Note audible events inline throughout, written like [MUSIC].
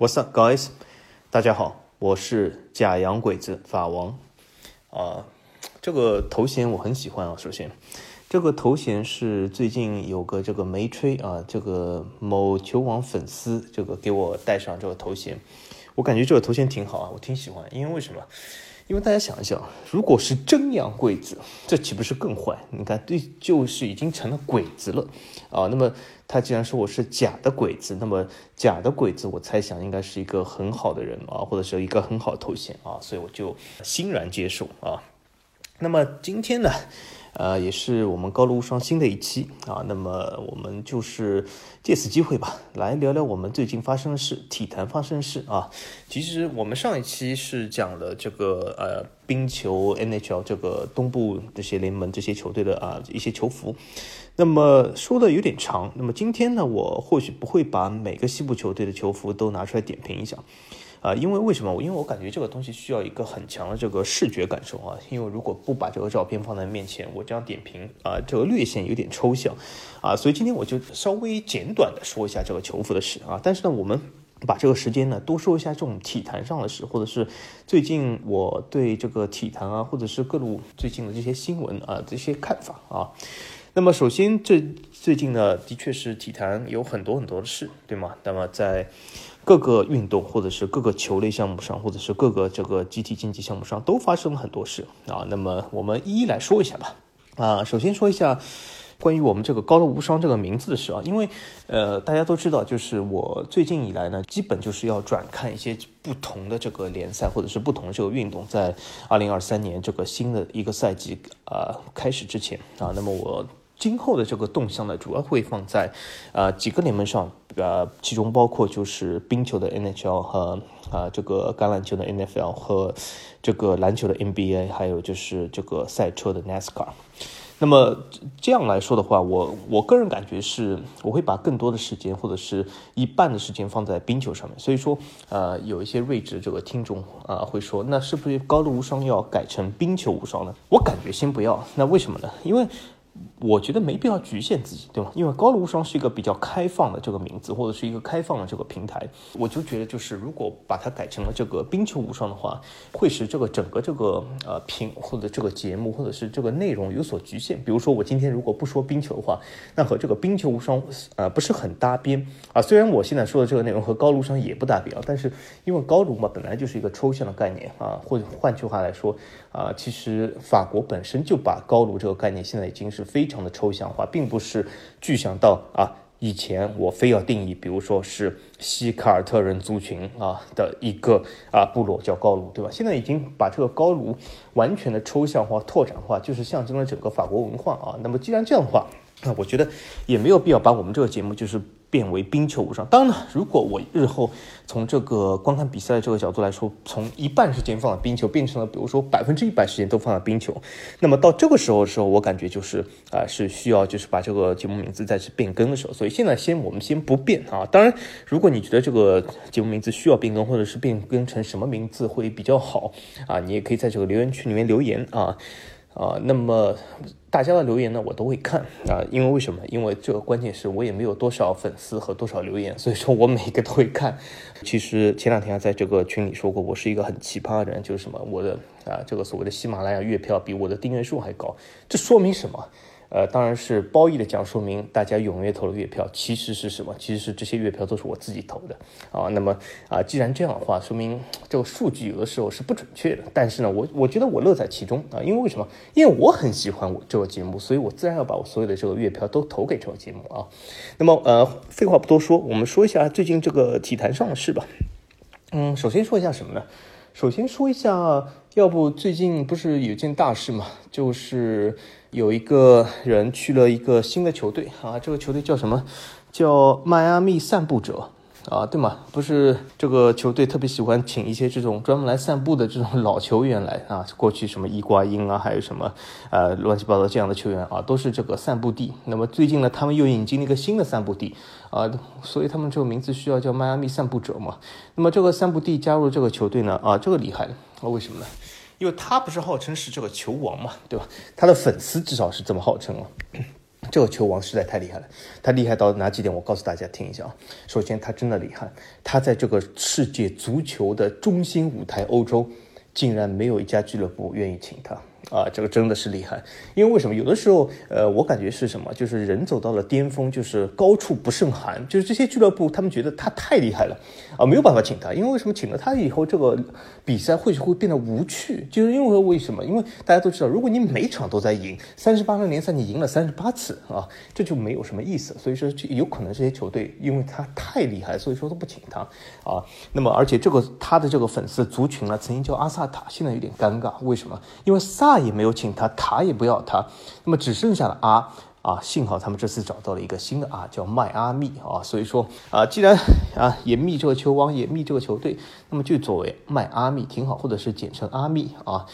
What's up, guys？大家好，我是假洋鬼子法王。啊，这个头衔我很喜欢啊。首先，这个头衔是最近有个这个梅吹啊，这个某球网粉丝这个给我戴上这个头衔，我感觉这个头衔挺好啊，我挺喜欢。因为为什么？因为大家想一想，如果是真洋鬼子，这岂不是更坏？你看，对，就是已经成了鬼子了啊。那么他既然说我是假的鬼子，那么假的鬼子，我猜想应该是一个很好的人啊，或者是一个很好的头衔啊，所以我就欣然接受啊。那么今天呢？呃，也是我们高露无双新的一期啊，那么我们就是借此机会吧，来聊聊我们最近发生的事，体坛发生的事啊。其实我们上一期是讲了这个呃冰球 NHL 这个东部这些联盟这些球队的啊一些球服，那么说的有点长，那么今天呢，我或许不会把每个西部球队的球服都拿出来点评一下。啊，因为为什么？因为我感觉这个东西需要一个很强的这个视觉感受啊。因为如果不把这个照片放在面前，我这样点评啊，这个略显有点抽象啊。所以今天我就稍微简短的说一下这个球服的事啊。但是呢，我们把这个时间呢多说一下这种体坛上的事，或者是最近我对这个体坛啊，或者是各路最近的这些新闻啊这些看法啊。那么首先，这最近呢，的确是体坛有很多很多的事，对吗？那么在各个运动或者是各个球类项目上，或者是各个这个集体竞技项目上，都发生了很多事啊。那么我们一一来说一下吧。啊，首先说一下关于我们这个高乐无双这个名字的事啊，因为呃大家都知道，就是我最近以来呢，基本就是要转看一些不同的这个联赛或者是不同的这个运动，在二零二三年这个新的一个赛季啊开始之前啊，那么我。今后的这个动向呢，主要会放在，呃几个联盟上，呃其中包括就是冰球的 NHL 和啊这个橄榄球的 NFL 和这个篮球的 NBA，还有就是这个赛车的 NASCAR。那么这样来说的话，我我个人感觉是，我会把更多的时间或者是一半的时间放在冰球上面。所以说，呃有一些睿智这个听众啊会说，那是不是高露无双要改成冰球无双呢？我感觉先不要。那为什么呢？因为我觉得没必要局限自己，对吗？因为高卢无双是一个比较开放的这个名字，或者是一个开放的这个平台。我就觉得，就是如果把它改成了这个冰球无双的话，会使这个整个这个呃评或者这个节目或者是这个内容有所局限。比如说，我今天如果不说冰球的话，那和这个冰球无双呃不是很搭边啊。虽然我现在说的这个内容和高卢无双也不搭边啊，但是因为高卢嘛本来就是一个抽象的概念啊，或者换句话来说啊，其实法国本身就把高卢这个概念现在已经是非。非常的抽象化，并不是具象到啊，以前我非要定义，比如说是西卡尔特人族群啊的一个啊部落叫高卢，对吧？现在已经把这个高卢完全的抽象化、拓展化，就是象征了整个法国文化啊。那么既然这样的话，那我觉得也没有必要把我们这个节目就是。变为冰球无双。当然了，如果我日后从这个观看比赛的这个角度来说，从一半时间放在冰球，变成了比如说百分之一百时间都放在冰球，那么到这个时候的时候，我感觉就是啊，是需要就是把这个节目名字再次变更的时候。所以现在先我们先不变啊。当然，如果你觉得这个节目名字需要变更，或者是变更成什么名字会比较好啊，你也可以在这个留言区里面留言啊。啊，那么大家的留言呢，我都会看啊，因为为什么？因为这个关键是我也没有多少粉丝和多少留言，所以说我每一个都会看。其实前两天在这个群里说过，我是一个很奇葩的人，就是什么，我的啊，这个所谓的喜马拉雅月票比我的订阅数还高，这说明什么？呃，当然是褒义的讲，说明大家踊跃投了月票，其实是什么？其实是这些月票都是我自己投的啊。那么啊，既然这样的话，说明这个数据有的时候是不准确的。但是呢，我我觉得我乐在其中啊，因为为什么？因为我很喜欢我这个节目，所以我自然要把我所有的这个月票都投给这个节目啊。那么呃，废话不多说，我们说一下最近这个体坛上的事吧。嗯，首先说一下什么呢？首先说一下，要不最近不是有件大事嘛，就是。有一个人去了一个新的球队啊，这个球队叫什么？叫迈阿密散步者啊，对吗？不是这个球队特别喜欢请一些这种专门来散步的这种老球员来啊。过去什么伊瓜因啊，还有什么呃乱七八糟这样的球员啊，都是这个散步地。那么最近呢，他们又引进了一个新的散步地啊，所以他们这个名字需要叫迈阿密散步者嘛。那么这个散步地加入这个球队呢，啊，这个厉害了，那为什么呢？因为他不是号称是这个球王嘛，对吧？他的粉丝至少是这么号称了。这个球王实在太厉害了，他厉害到哪几点？我告诉大家听一下啊。首先，他真的厉害，他在这个世界足球的中心舞台——欧洲，竟然没有一家俱乐部愿意请他。啊，这个真的是厉害，因为为什么？有的时候，呃，我感觉是什么？就是人走到了巅峰，就是高处不胜寒。就是这些俱乐部，他们觉得他太厉害了，啊，没有办法请他。因为为什么请了他以后，这个比赛会会变得无趣？就是因为为什么？因为大家都知道，如果你每场都在赢，三十八轮联赛你赢了三十八次啊，这就没有什么意思。所以说，有可能这些球队因为他太厉害，所以说都不请他啊。那么，而且这个他的这个粉丝族群呢，曾经叫阿萨塔，现在有点尴尬。为什么？因为萨。也没有请他，塔也不要他，那么只剩下了阿啊，幸好他们这次找到了一个新的阿，叫迈阿密啊，所以说啊，既然啊也密这个球王，也密这个球队，那么就作为迈阿密挺好，或者是简称阿密啊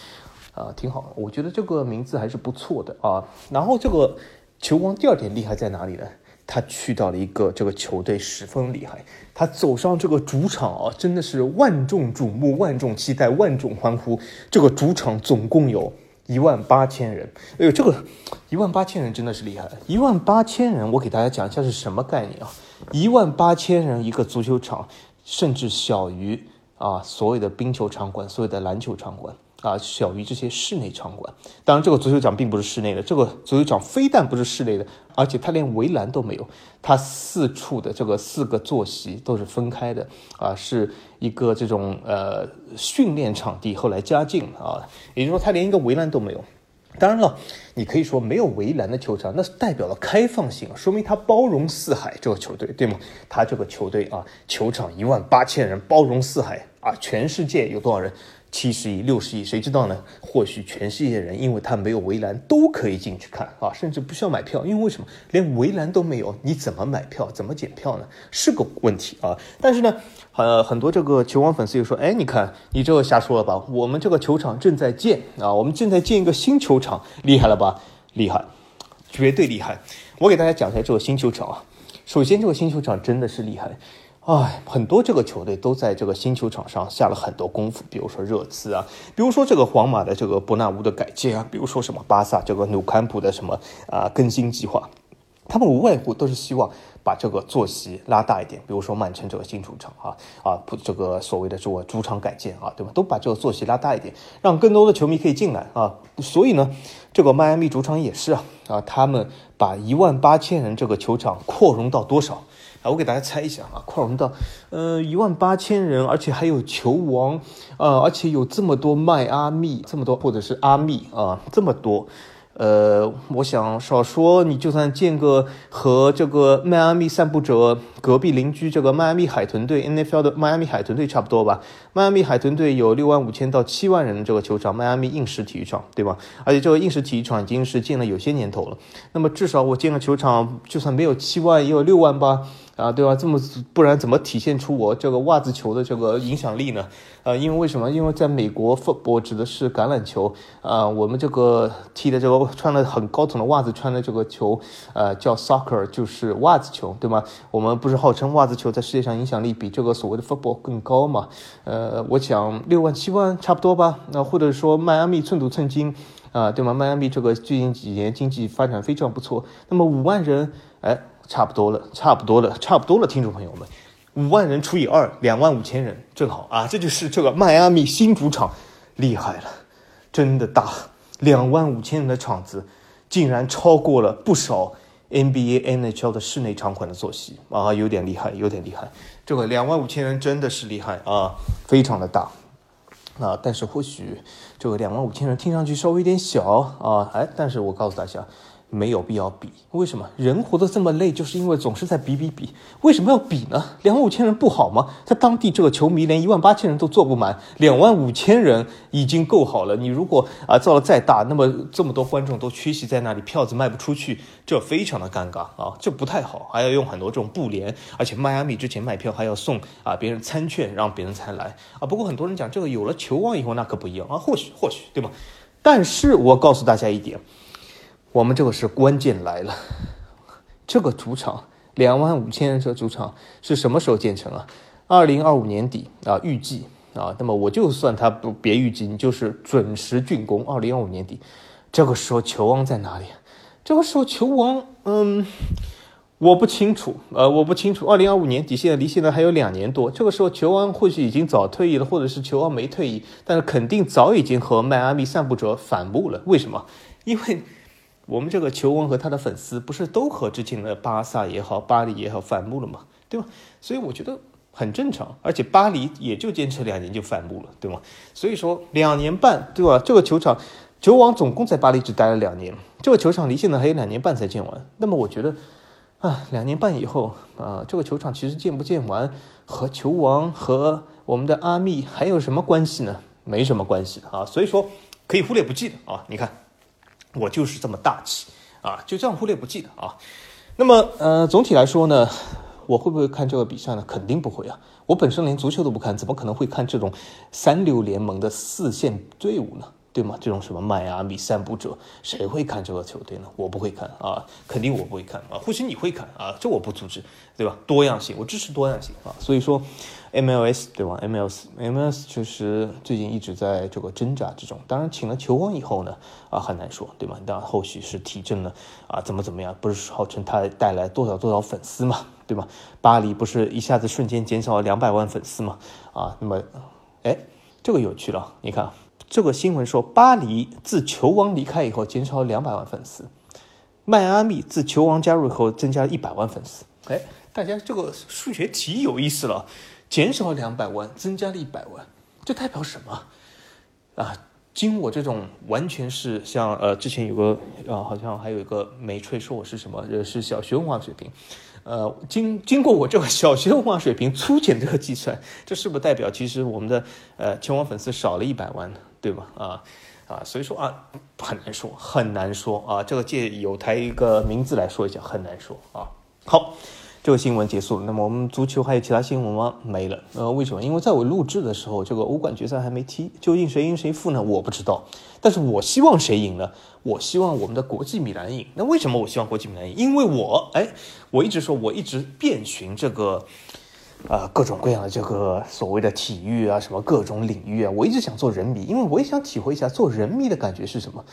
啊挺好，我觉得这个名字还是不错的啊。然后这个球王第二点厉害在哪里呢？他去到了一个这个球队十分厉害，他走上这个主场啊，真的是万众瞩目、万众期待、万众欢呼。这个主场总共有。一万八千人，哎呦，这个一万八千人真的是厉害！一万八千人，我给大家讲一下是什么概念啊？一万八千人一个足球场，甚至小于啊所有的冰球场馆、所有的篮球场馆。啊，小于这些室内场馆。当然，这个足球场并不是室内的，这个足球场非但不是室内的，而且它连围栏都没有。它四处的这个四个坐席都是分开的，啊，是一个这种呃训练场地。后来加进啊，也就是说，它连一个围栏都没有。当然了，你可以说没有围栏的球场，那是代表了开放性，说明它包容四海。这个球队对吗？他这个球队啊，球场一万八千人，包容四海啊，全世界有多少人？七十亿、六十亿，谁知道呢？或许全世界人，因为他没有围栏，都可以进去看啊，甚至不需要买票。因为为什么？连围栏都没有，你怎么买票？怎么检票呢？是个问题啊。但是呢，呃，很多这个球王粉丝又说：“哎，你看你这个瞎说了吧？我们这个球场正在建啊，我们正在建一个新球场，厉害了吧？厉害，绝对厉害！我给大家讲一下这个新球场啊。首先，这个新球场真的是厉害。”唉，很多这个球队都在这个新球场上下了很多功夫，比如说热刺啊，比如说这个皇马的这个伯纳乌的改建啊，比如说什么巴萨这个努坎普的什么啊更新计划，他们无外乎都是希望把这个坐席拉大一点，比如说曼城这个新主场啊啊，这个所谓的这个主场改建啊，对吧？都把这个坐席拉大一点，让更多的球迷可以进来啊。所以呢，这个迈阿密主场也是啊啊，他们把一万八千人这个球场扩容到多少啊？我给大家猜一下啊，扩容到，呃，一万八千人，而且还有球王，呃，而且有这么多迈阿密，这么多，或者是阿密啊，这么多。呃，我想少说，你就算建个和这个迈阿密散步者隔壁邻居这个迈阿密海豚队 NFL 的迈阿密海豚队差不多吧。迈阿密海豚队有六万五千到七万人的这个球场，迈阿密硬石体育场，对吧？而且这个硬石体育场已经是建了有些年头了。那么至少我建个球场，就算没有七万，也有六万吧。啊，对吧？这么不然怎么体现出我这个袜子球的这个影响力呢？呃，因为为什么？因为在美国，football 指的是橄榄球啊，我们这个踢的这个穿了很高筒的袜子穿的这个球，呃，叫 soccer，就是袜子球，对吗？我们不是号称袜子球在世界上影响力比这个所谓的 football 更高嘛？呃，我想六万七万差不多吧。那或者说迈阿密寸土寸金啊，对吗？迈阿密这个最近几年经济发展非常不错。那么五万人，哎。差不多了，差不多了，差不多了，听众朋友们，五万人除以二，两万五千人，正好啊，这就是这个迈阿密新主场，厉害了，真的大，两万五千人的场子，竟然超过了不少 NBA、NHL 的室内场馆的坐席啊，有点厉害，有点厉害，这个两万五千人真的是厉害啊，非常的大，啊，但是或许这个两万五千人听上去稍微有点小啊，哎，但是我告诉大家。没有必要比，为什么人活得这么累？就是因为总是在比比比。为什么要比呢？两万五千人不好吗？在当地这个球迷连一万八千人都坐不满，两万五千人已经够好了。你如果啊造的再大，那么这么多观众都缺席在那里，票子卖不出去，这非常的尴尬啊，这不太好。还要用很多这种布帘，而且迈阿密之前卖票还要送啊别人餐券，让别人才来啊。不过很多人讲这个有了球王以后那可不一样啊，或许或许对吗？但是我告诉大家一点。我们这个是关键来了，[LAUGHS] 这个主场两万五千人这主场是什么时候建成啊？二零二五年底啊，预计啊，那么我就算他不别预计，你就是准时竣工。二零二五年底，这个时候球王在哪里？这个时候球王，嗯，我不清楚，呃，我不清楚。二零二五年底现在离现在还有两年多，这个时候球王或许已经早退役了，或者是球王没退役，但是肯定早已经和迈阿密散步者反目了。为什么？因为我们这个球王和他的粉丝不是都和之前的巴萨也好、巴黎也好反目了吗？对吧？所以我觉得很正常，而且巴黎也就坚持两年就反目了，对吗？所以说两年半，对吧？这个球场。球王总共在巴黎只待了两年，这个球场离现在还有两年半才建完。那么我觉得，啊，两年半以后啊，这个球场其实建不建完和球王和我们的阿密还有什么关系呢？没什么关系啊。所以说可以忽略不计的啊。你看，我就是这么大气啊，就这样忽略不计的啊。那么呃，总体来说呢，我会不会看这个比赛呢？肯定不会啊。我本身连足球都不看，怎么可能会看这种三流联盟的四线队伍呢？对吗？这种什么迈阿密散步者，谁会看这个球队呢？我不会看啊，肯定我不会看啊。或许你会看啊，这我不阻止，对吧？多样性，我支持多样性啊。所以说，MLS 对吧？MLS，MLS 确实最近一直在这个挣扎之中。当然，请了球王以后呢，啊，很难说，对吗？当然后续是提振了啊，怎么怎么样？不是号称他带来多少多少粉丝嘛，对吧？巴黎不是一下子瞬间减少了两百万粉丝嘛？啊，那么，哎，这个有趣了，你看。这个新闻说，巴黎自球王离开以后减少了两百万粉丝，迈阿密自球王加入以后增加了一百万粉丝。哎，大家这个数学题有意思了，减少两百万，增加了一百万，这代表什么？啊，经我这种完全是像呃，之前有个啊，好像还有一个美吹说我是什么，是小学文化水平。呃，经经过我这个小学文化水平粗浅这个计算，这是不是代表其实我们的呃球王粉丝少了一百万呢？对吧？啊啊，所以说啊，很难说，很难说啊。这个借有台一个名字来说一下，很难说啊。好。这个新闻结束了，那么我们足球还有其他新闻吗？没了。呃，为什么？因为在我录制的时候，这个欧冠决赛还没踢，究竟谁赢谁负呢？我不知道。但是我希望谁赢呢？[LAUGHS] 我希望我们的国际米兰赢。那为什么我希望国际米兰赢？因为我，哎，我一直说，我一直遍寻这个，呃，各种各样的这个所谓的体育啊，什么各种领域啊，我一直想做人迷，因为我也想体会一下做人迷的感觉是什么。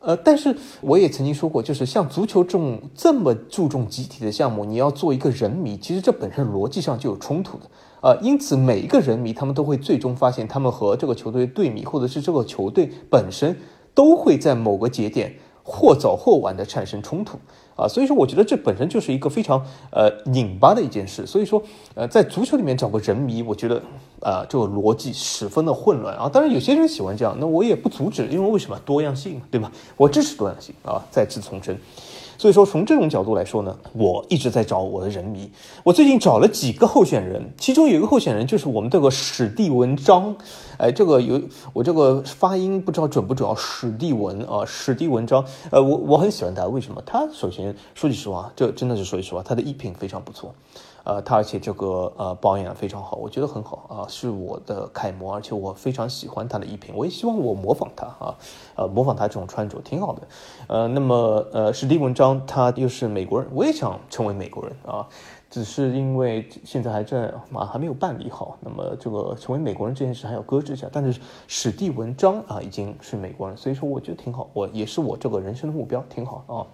呃，但是我也曾经说过，就是像足球这种这么注重集体的项目，你要做一个人迷，其实这本身逻辑上就有冲突的。呃，因此每一个人迷，他们都会最终发现，他们和这个球队队迷，或者是这个球队本身，都会在某个节点或早或晚的产生冲突。啊，所以说我觉得这本身就是一个非常呃拧巴的一件事。所以说，呃，在足球里面找个人迷，我觉得啊，这个逻辑十分的混乱啊。当然，有些人喜欢这样，那我也不阻止，因为为什么多样性嘛，对吧？我支持多样性啊，再次重申。所以说，从这种角度来说呢，我一直在找我的人迷。我最近找了几个候选人，其中有一个候选人就是我们这个史蒂文章。哎，这个有我这个发音不知道准不准？史蒂文啊，史蒂文章。呃，我我很喜欢他，为什么？他首先说句实话，这真的是说句实话，他的衣品非常不错。呃，他而且这个呃保养非常好，我觉得很好啊，是我的楷模，而且我非常喜欢他的衣品，我也希望我模仿他啊，呃，模仿他这种穿着挺好的。呃，那么呃，史蒂文章他又是美国人，我也想成为美国人啊，只是因为现在还在啊还没有办理好，那么这个成为美国人这件事还要搁置一下。但是史蒂文章啊已经是美国人，所以说我觉得挺好，我也是我这个人生的目标，挺好啊。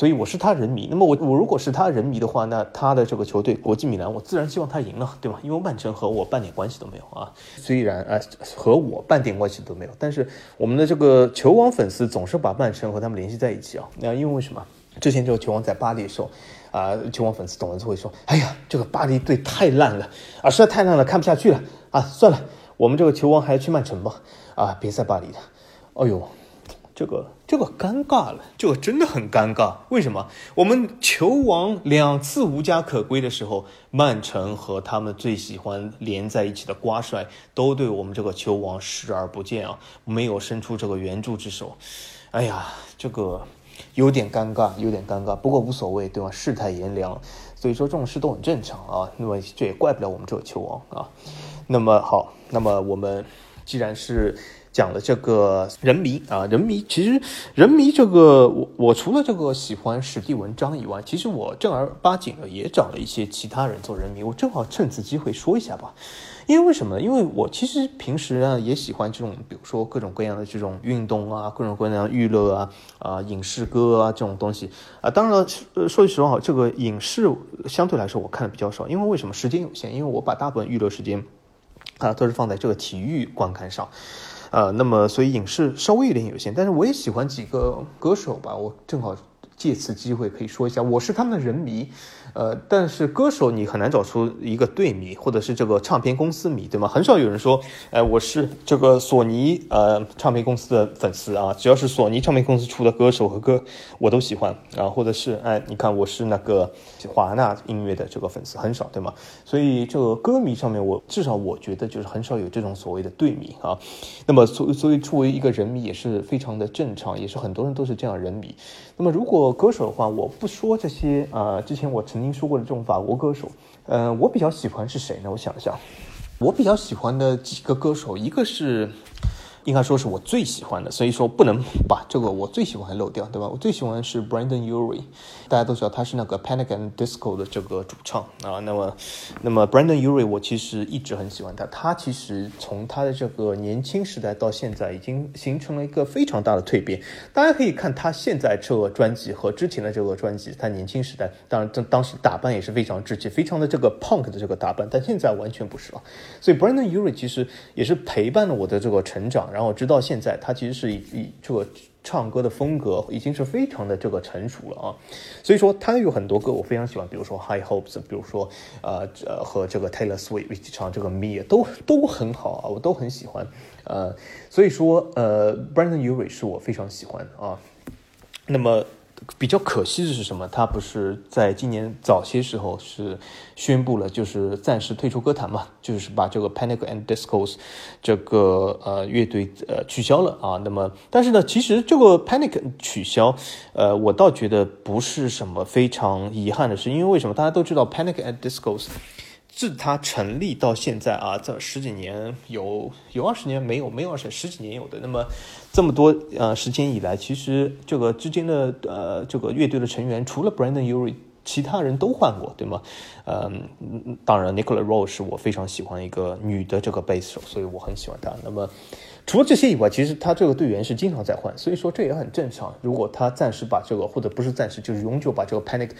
所以我是他人迷，那么我我如果是他人迷的话，那他的这个球队国际米兰，我自然希望他赢了，对吧？因为曼城和我半点关系都没有啊，虽然啊和我半点关系都没有，但是我们的这个球王粉丝总是把曼城和他们联系在一起啊。那因为为什么？之前这个球王在巴黎的时候，啊，球王粉丝总是会说，哎呀，这个巴黎队太烂了啊，实在太烂了，看不下去了啊，算了，我们这个球王还是去曼城吧，啊，别在巴黎了，哎呦。这个这个尴尬了，这个真的很尴尬。为什么？我们球王两次无家可归的时候，曼城和他们最喜欢连在一起的瓜帅都对我们这个球王视而不见啊，没有伸出这个援助之手。哎呀，这个有点尴尬，有点尴尬。不过无所谓，对吧？世态炎凉，所以说这种事都很正常啊。那么这也怪不了我们这个球王啊。那么好，那么我们既然是。讲了这个人迷啊，人迷其实人迷这个我我除了这个喜欢史蒂文章以外，其实我正儿八经的也找了一些其他人做人迷，我正好趁此机会说一下吧。因为为什么呢？因为我其实平时啊也喜欢这种，比如说各种各样的这种运动啊，各种各样的娱乐啊，啊影视歌啊这种东西啊。当然了，说句实话，这个影视相对来说我看的比较少，因为为什么？时间有限，因为我把大部分娱乐时间啊都是放在这个体育观看上，呃，那么所以影视稍微有点有限。但是我也喜欢几个歌手吧，我正好借此机会可以说一下，我是他们的人迷。呃，但是歌手你很难找出一个队迷，或者是这个唱片公司迷，对吗？很少有人说，哎，我是这个索尼呃唱片公司的粉丝啊，只要是索尼唱片公司出的歌手和歌，我都喜欢啊，或者是哎，你看我是那个华纳音乐的这个粉丝，很少，对吗？所以这个歌迷上面，我至少我觉得就是很少有这种所谓的队迷啊。那么所所以作为一个人迷也是非常的正常，也是很多人都是这样人迷。那么如果歌手的话，我不说这些啊，之前我曾。您说过的这种法国歌手，呃，我比较喜欢是谁呢？我想一下，我比较喜欢的几个歌手，一个是。应该说是我最喜欢的，所以说不能把这个我最喜欢漏掉，对吧？我最喜欢是 Brandon Urie，大家都知道他是那个 Panic and Disco 的这个主唱啊。那么，那么 Brandon Urie 我其实一直很喜欢他，他其实从他的这个年轻时代到现在，已经形成了一个非常大的蜕变。大家可以看他现在这个专辑和之前的这个专辑，他年轻时代当然当当时打扮也是非常稚气，非常的这个 punk 的这个打扮，但现在完全不是了。所以 Brandon Urie 其实也是陪伴了我的这个成长。然后直到现在，他其实是以以这个唱歌的风格已经是非常的这个成熟了啊，所以说他有很多歌我非常喜欢，比如说 High Hopes，比如说呃和这个 Taylor Swift 一起唱这个 Me 都都很好啊，我都很喜欢，呃，所以说呃 Brandon Yuri 是我非常喜欢啊，那么。比较可惜的是什么？他不是在今年早些时候是宣布了，就是暂时退出歌坛嘛，就是把这个 Panic and Discos 这个呃乐队呃取消了啊。那么，但是呢，其实这个 Panic 取消，呃，我倒觉得不是什么非常遗憾的事，因为为什么？大家都知道 Panic and Discos。自它成立到现在啊，这十几年有有二十年没有没有二十十几年有的，那么这么多呃时间以来，其实这个之间的呃这个乐队的成员除了 Brandon Urie，其他人都换过，对吗？嗯，当然 Nicola Rose 是我非常喜欢一个女的这个贝斯手，所以我很喜欢她。那么。除了这些以外，其实他这个队员是经常在换，所以说这也很正常。如果他暂时把这个，或者不是暂时，就是永久把这个 Panic，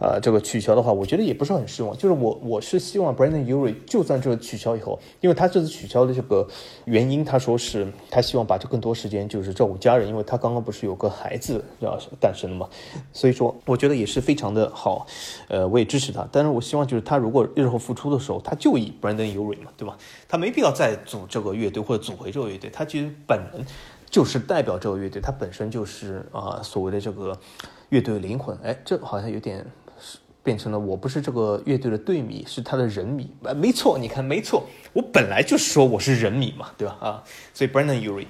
呃，这个取消的话，我觉得也不是很失望。就是我我是希望 Brandon Urie 就算这个取消以后，因为他这次取消的这个原因，他说是他希望把这更多时间就是照顾家人，因为他刚刚不是有个孩子要诞生了嘛，所以说我觉得也是非常的好，呃，我也支持他。但是我希望就是他如果日后复出的时候，他就以 Brandon Urie 嘛，对吧？他没必要再组这个乐队或者组回这个乐队。他其实本人就是代表这个乐队，他本身就是啊所谓的这个乐队的灵魂。哎，这好像有点变成了我不是这个乐队的队迷，是他的人迷。没错，你看没错，我本来就是说我是人迷嘛，对吧？啊，所以 Brandon u r i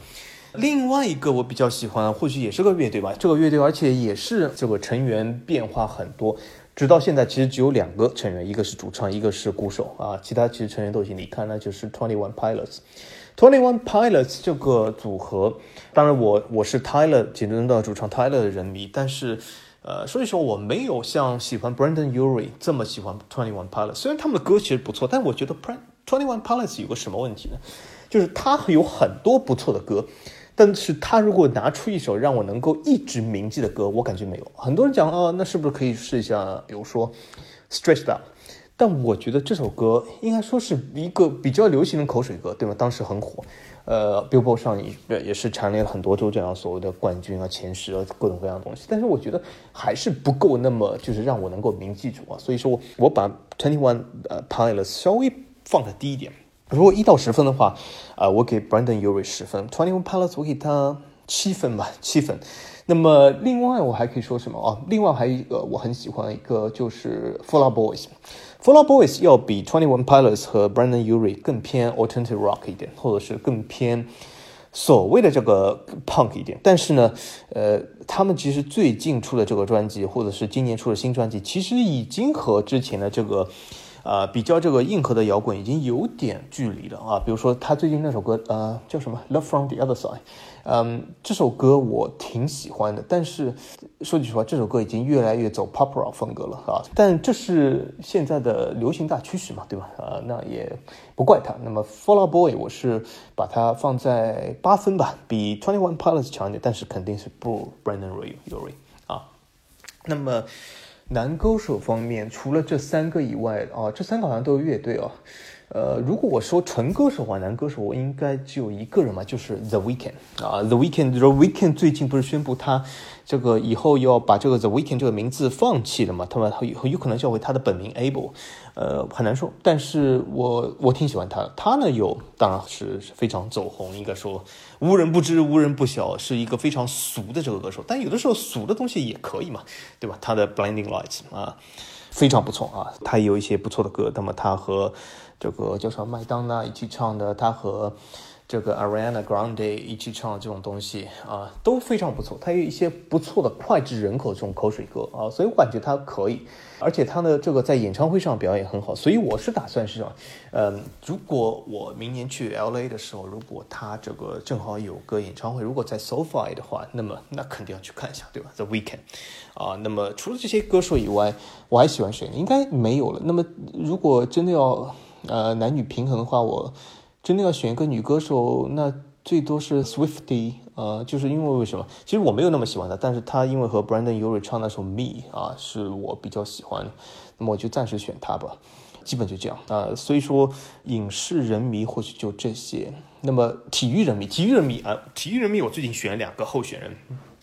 另外一个我比较喜欢，或许也是个乐队吧。这个乐队而且也是这个成员变化很多，直到现在其实只有两个成员，一个是主唱，一个是鼓手啊，其他其实成员都已经离开，那就是 Twenty One Pilots。Twenty One Pilots 这个组合，当然我我是 Tyler 杰伦的主唱 Tyler 的人迷，但是，呃，所以说我没有像喜欢 Brandon Urie 这么喜欢 Twenty One Pilots。虽然他们的歌其实不错，但我觉得 Twenty One Pilots 有个什么问题呢？就是他有很多不错的歌，但是他如果拿出一首让我能够一直铭记的歌，我感觉没有。很多人讲啊，那是不是可以试一下？比如说 Stretched Out。但我觉得这首歌应该说是一个比较流行的口水歌，对吗？当时很火，呃，Billboard 上也也是蝉联了很多周这样所谓的冠军啊、前十啊各种各样的东西。但是我觉得还是不够那么就是让我能够铭记住啊。所以说，我把 Twenty One 呃 Pilots 稍微放的低一点。如果一到十分的话，啊，我给 Brandon Urie 十分，Twenty One Pilots 我给他七分吧，七分。那么另外我还可以说什么啊？另外还有一个我很喜欢一个就是 Fall Out Boys。f l l o Boys 要比 Twenty One Pilots 和 Brandon Urie 更偏 Alternative Rock 一点，或者是更偏所谓的这个 Punk 一点。但是呢，呃，他们其实最近出的这个专辑，或者是今年出的新专辑，其实已经和之前的这个呃，比较这个硬核的摇滚已经有点距离了啊。比如说他最近那首歌，呃，叫什么《Love from the Other Side》。嗯，这首歌我挺喜欢的，但是说句实话，这首歌已经越来越走 pop rock 风格了啊。但这是现在的流行大趋势嘛，对吧？啊，那也不怪他。那么 Fall Out Boy 我是把它放在八分吧，比 Twenty One Pilots 强一点，但是肯定是不如 Brandon Royori 啊。那么男歌手方面，除了这三个以外啊，这三个好像都是乐队啊。呃，如果我说纯歌手话，男歌手，我应该只有一个人嘛，就是 The Weeknd 啊。The Weeknd，The Weeknd 最近不是宣布他这个以后要把这个 The Weeknd 这个名字放弃了嘛？他们有有可能叫回他的本名 Abel，呃，很难说。但是我我挺喜欢他，他呢有当然是非常走红，应该说无人不知、无人不晓，是一个非常俗的这个歌手。但有的时候俗的东西也可以嘛，对吧？他的 Blinding Lights 啊，非常不错啊，他有一些不错的歌。那么他和这个叫什么麦当娜一起唱的，他和这个 Ariana Grande 一起唱的这种东西啊，都非常不错。他有一些不错的脍炙人口这种口水歌啊，所以我感觉他可以。而且他的这个在演唱会上表演很好，所以我是打算是，嗯，如果我明年去 LA 的时候，如果他这个正好有个演唱会，如果在 SoFi 的话，那么那肯定要去看一下，对吧？The Weekend 啊，那么除了这些歌手以外，我还喜欢谁呢？应该没有了。那么如果真的要呃，男女平衡的话，我真的要选一个女歌手，那最多是 Swifty，呃，就是因为为什么？其实我没有那么喜欢她，但是她因为和 Brandon Urie 唱那首 Me 啊，是我比较喜欢，那么我就暂时选她吧。基本就这样啊，所以说影视人迷或许就这些。那么体育人迷，体育人迷啊，体育人迷，我最近选了两个候选人。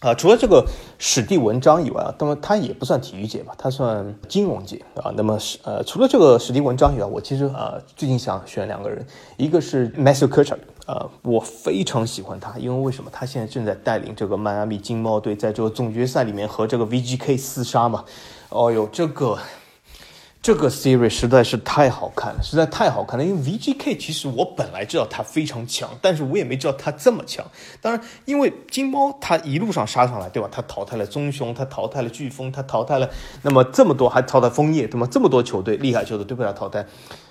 啊，除了这个史蒂文章以外啊，那么他也不算体育界吧，他算金融界啊。那么是呃，除了这个史蒂文章以外，我其实啊最近想选两个人，一个是 Matthew k u c h e r 呃，我非常喜欢他，因为为什么？他现在正在带领这个迈阿密金猫队在这个总决赛里面和这个 VGK 厮杀嘛。哦哟，这个。这个 series 实在是太好看了，实在太好看了。因为 VGK 其实我本来知道他非常强，但是我也没知道他这么强。当然，因为金猫他一路上杀上来，对吧？他淘汰了棕熊，他淘汰了飓风，他淘汰了那么这么多，还淘汰枫叶，对吗？这么多球队厉害球队都被他淘汰。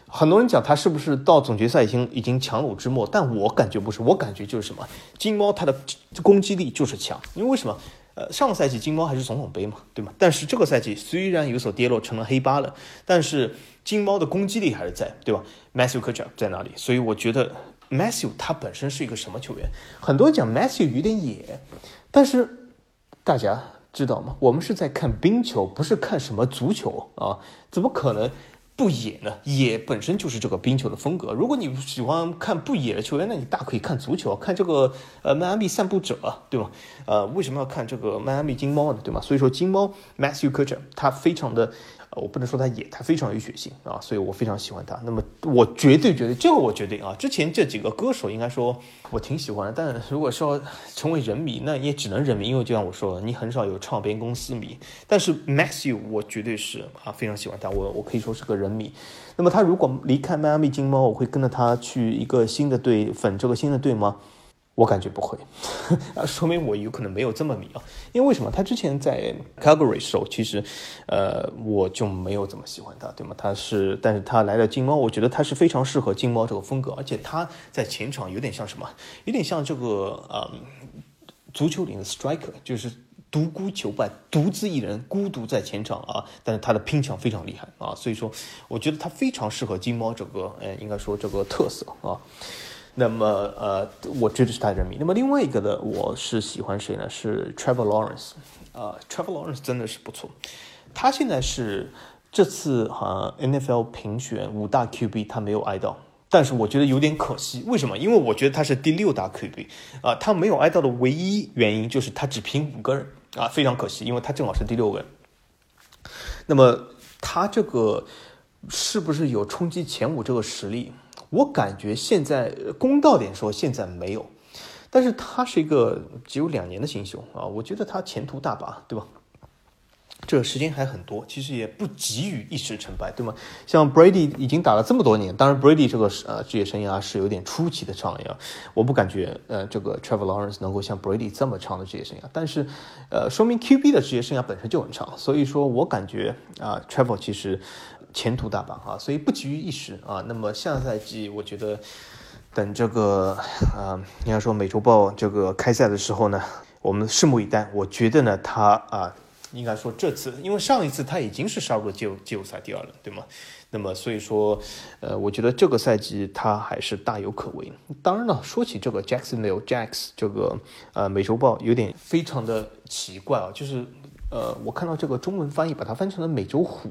很多人讲他是不是到总决赛已经已经强弩之末，但我感觉不是，我感觉就是什么，金猫它的攻击力就是强，因为为什么？呃，上个赛季金猫还是总统杯嘛，对吗？但是这个赛季虽然有所跌落，成了黑八了，但是金猫的攻击力还是在，对吧？Matthew k u c h e r 在哪里？所以我觉得 Matthew 他本身是一个什么球员？很多人讲 Matthew 有点野，但是大家知道吗？我们是在看冰球，不是看什么足球啊，怎么可能？不野呢？野本身就是这个冰球的风格。如果你喜欢看不野的球员，那你大可以看足球，看这个呃迈阿密散步者，对吗？呃，为什么要看这个迈阿密金猫呢？对吗？所以说金猫 Matthew k u c h e r 他非常的。我不能说他野，他非常有血性啊，所以我非常喜欢他。那么我绝对绝对，这个我绝对啊。之前这几个歌手应该说我挺喜欢的，但如果说成为人迷，那也只能人迷，因为就像我说的，你很少有唱片公司迷。但是 Matthew 我绝对是啊，非常喜欢他，我我可以说是个人迷。那么他如果离开迈阿密金猫，我会跟着他去一个新的队粉这个新的队吗？我感觉不会，[LAUGHS] 说明我有可能没有这么迷啊。因为为什么？他之前在 Calgary 时候，其实，呃，我就没有怎么喜欢他，对吗？他是，但是他来了金猫，我觉得他是非常适合金猫这个风格，而且他在前场有点像什么？有点像这个，呃，足球里的 striker，就是独孤求败，独自一人，孤独在前场啊。但是他的拼抢非常厉害啊，所以说，我觉得他非常适合金猫这个，呃，应该说这个特色啊。那么，呃，我觉得是他人迷。那么另外一个呢，我是喜欢谁呢？是 Trevor Lawrence，啊，Trevor Lawrence 真的是不错。他现在是这次好像 NFL 评选五大 QB，他没有挨到，但是我觉得有点可惜。为什么？因为我觉得他是第六大 QB，啊，他没有挨到的唯一原因就是他只评五个人，啊，非常可惜，因为他正好是第六个人。那么他这个是不是有冲击前五这个实力？我感觉现在公道点说，现在没有，但是他是一个只有两年的新秀啊，我觉得他前途大把，对吧？这个时间还很多，其实也不急于一时成败，对吗？像 Brady 已经打了这么多年，当然 Brady 这个呃职业生涯是有点出奇的长呀，我不感觉呃这个 Trevor Lawrence 能够像 Brady 这么长的职业生涯，但是呃说明 QB 的职业生涯本身就很长，所以说我感觉啊 Trevor 其实。前途大把啊，所以不急于一时啊。那么下赛季，我觉得等这个啊，应该说美洲豹这个开赛的时候呢，我们拭目以待。我觉得呢，他啊。应该说这次，因为上一次他已经是杀入了季季后赛第二轮，对吗？那么所以说，呃，我觉得这个赛季他还是大有可为。当然了，说起这个 Jacksonville Jacks 这个呃美洲豹，有点非常的奇怪啊，就是呃，我看到这个中文翻译把它翻成了美洲虎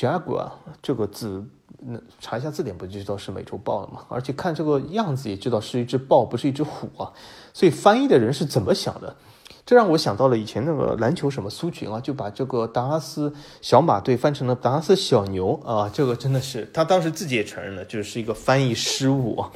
，Jaguar 这个字，那查一下字典不就知道是美洲豹了吗？而且看这个样子也知道是一只豹，不是一只虎啊。所以翻译的人是怎么想的？[LAUGHS] 这让我想到了以前那个篮球什么苏群啊，就把这个达拉斯小马队翻成了达拉斯小牛啊，这个真的是他当时自己也承认了，就是一个翻译失误啊，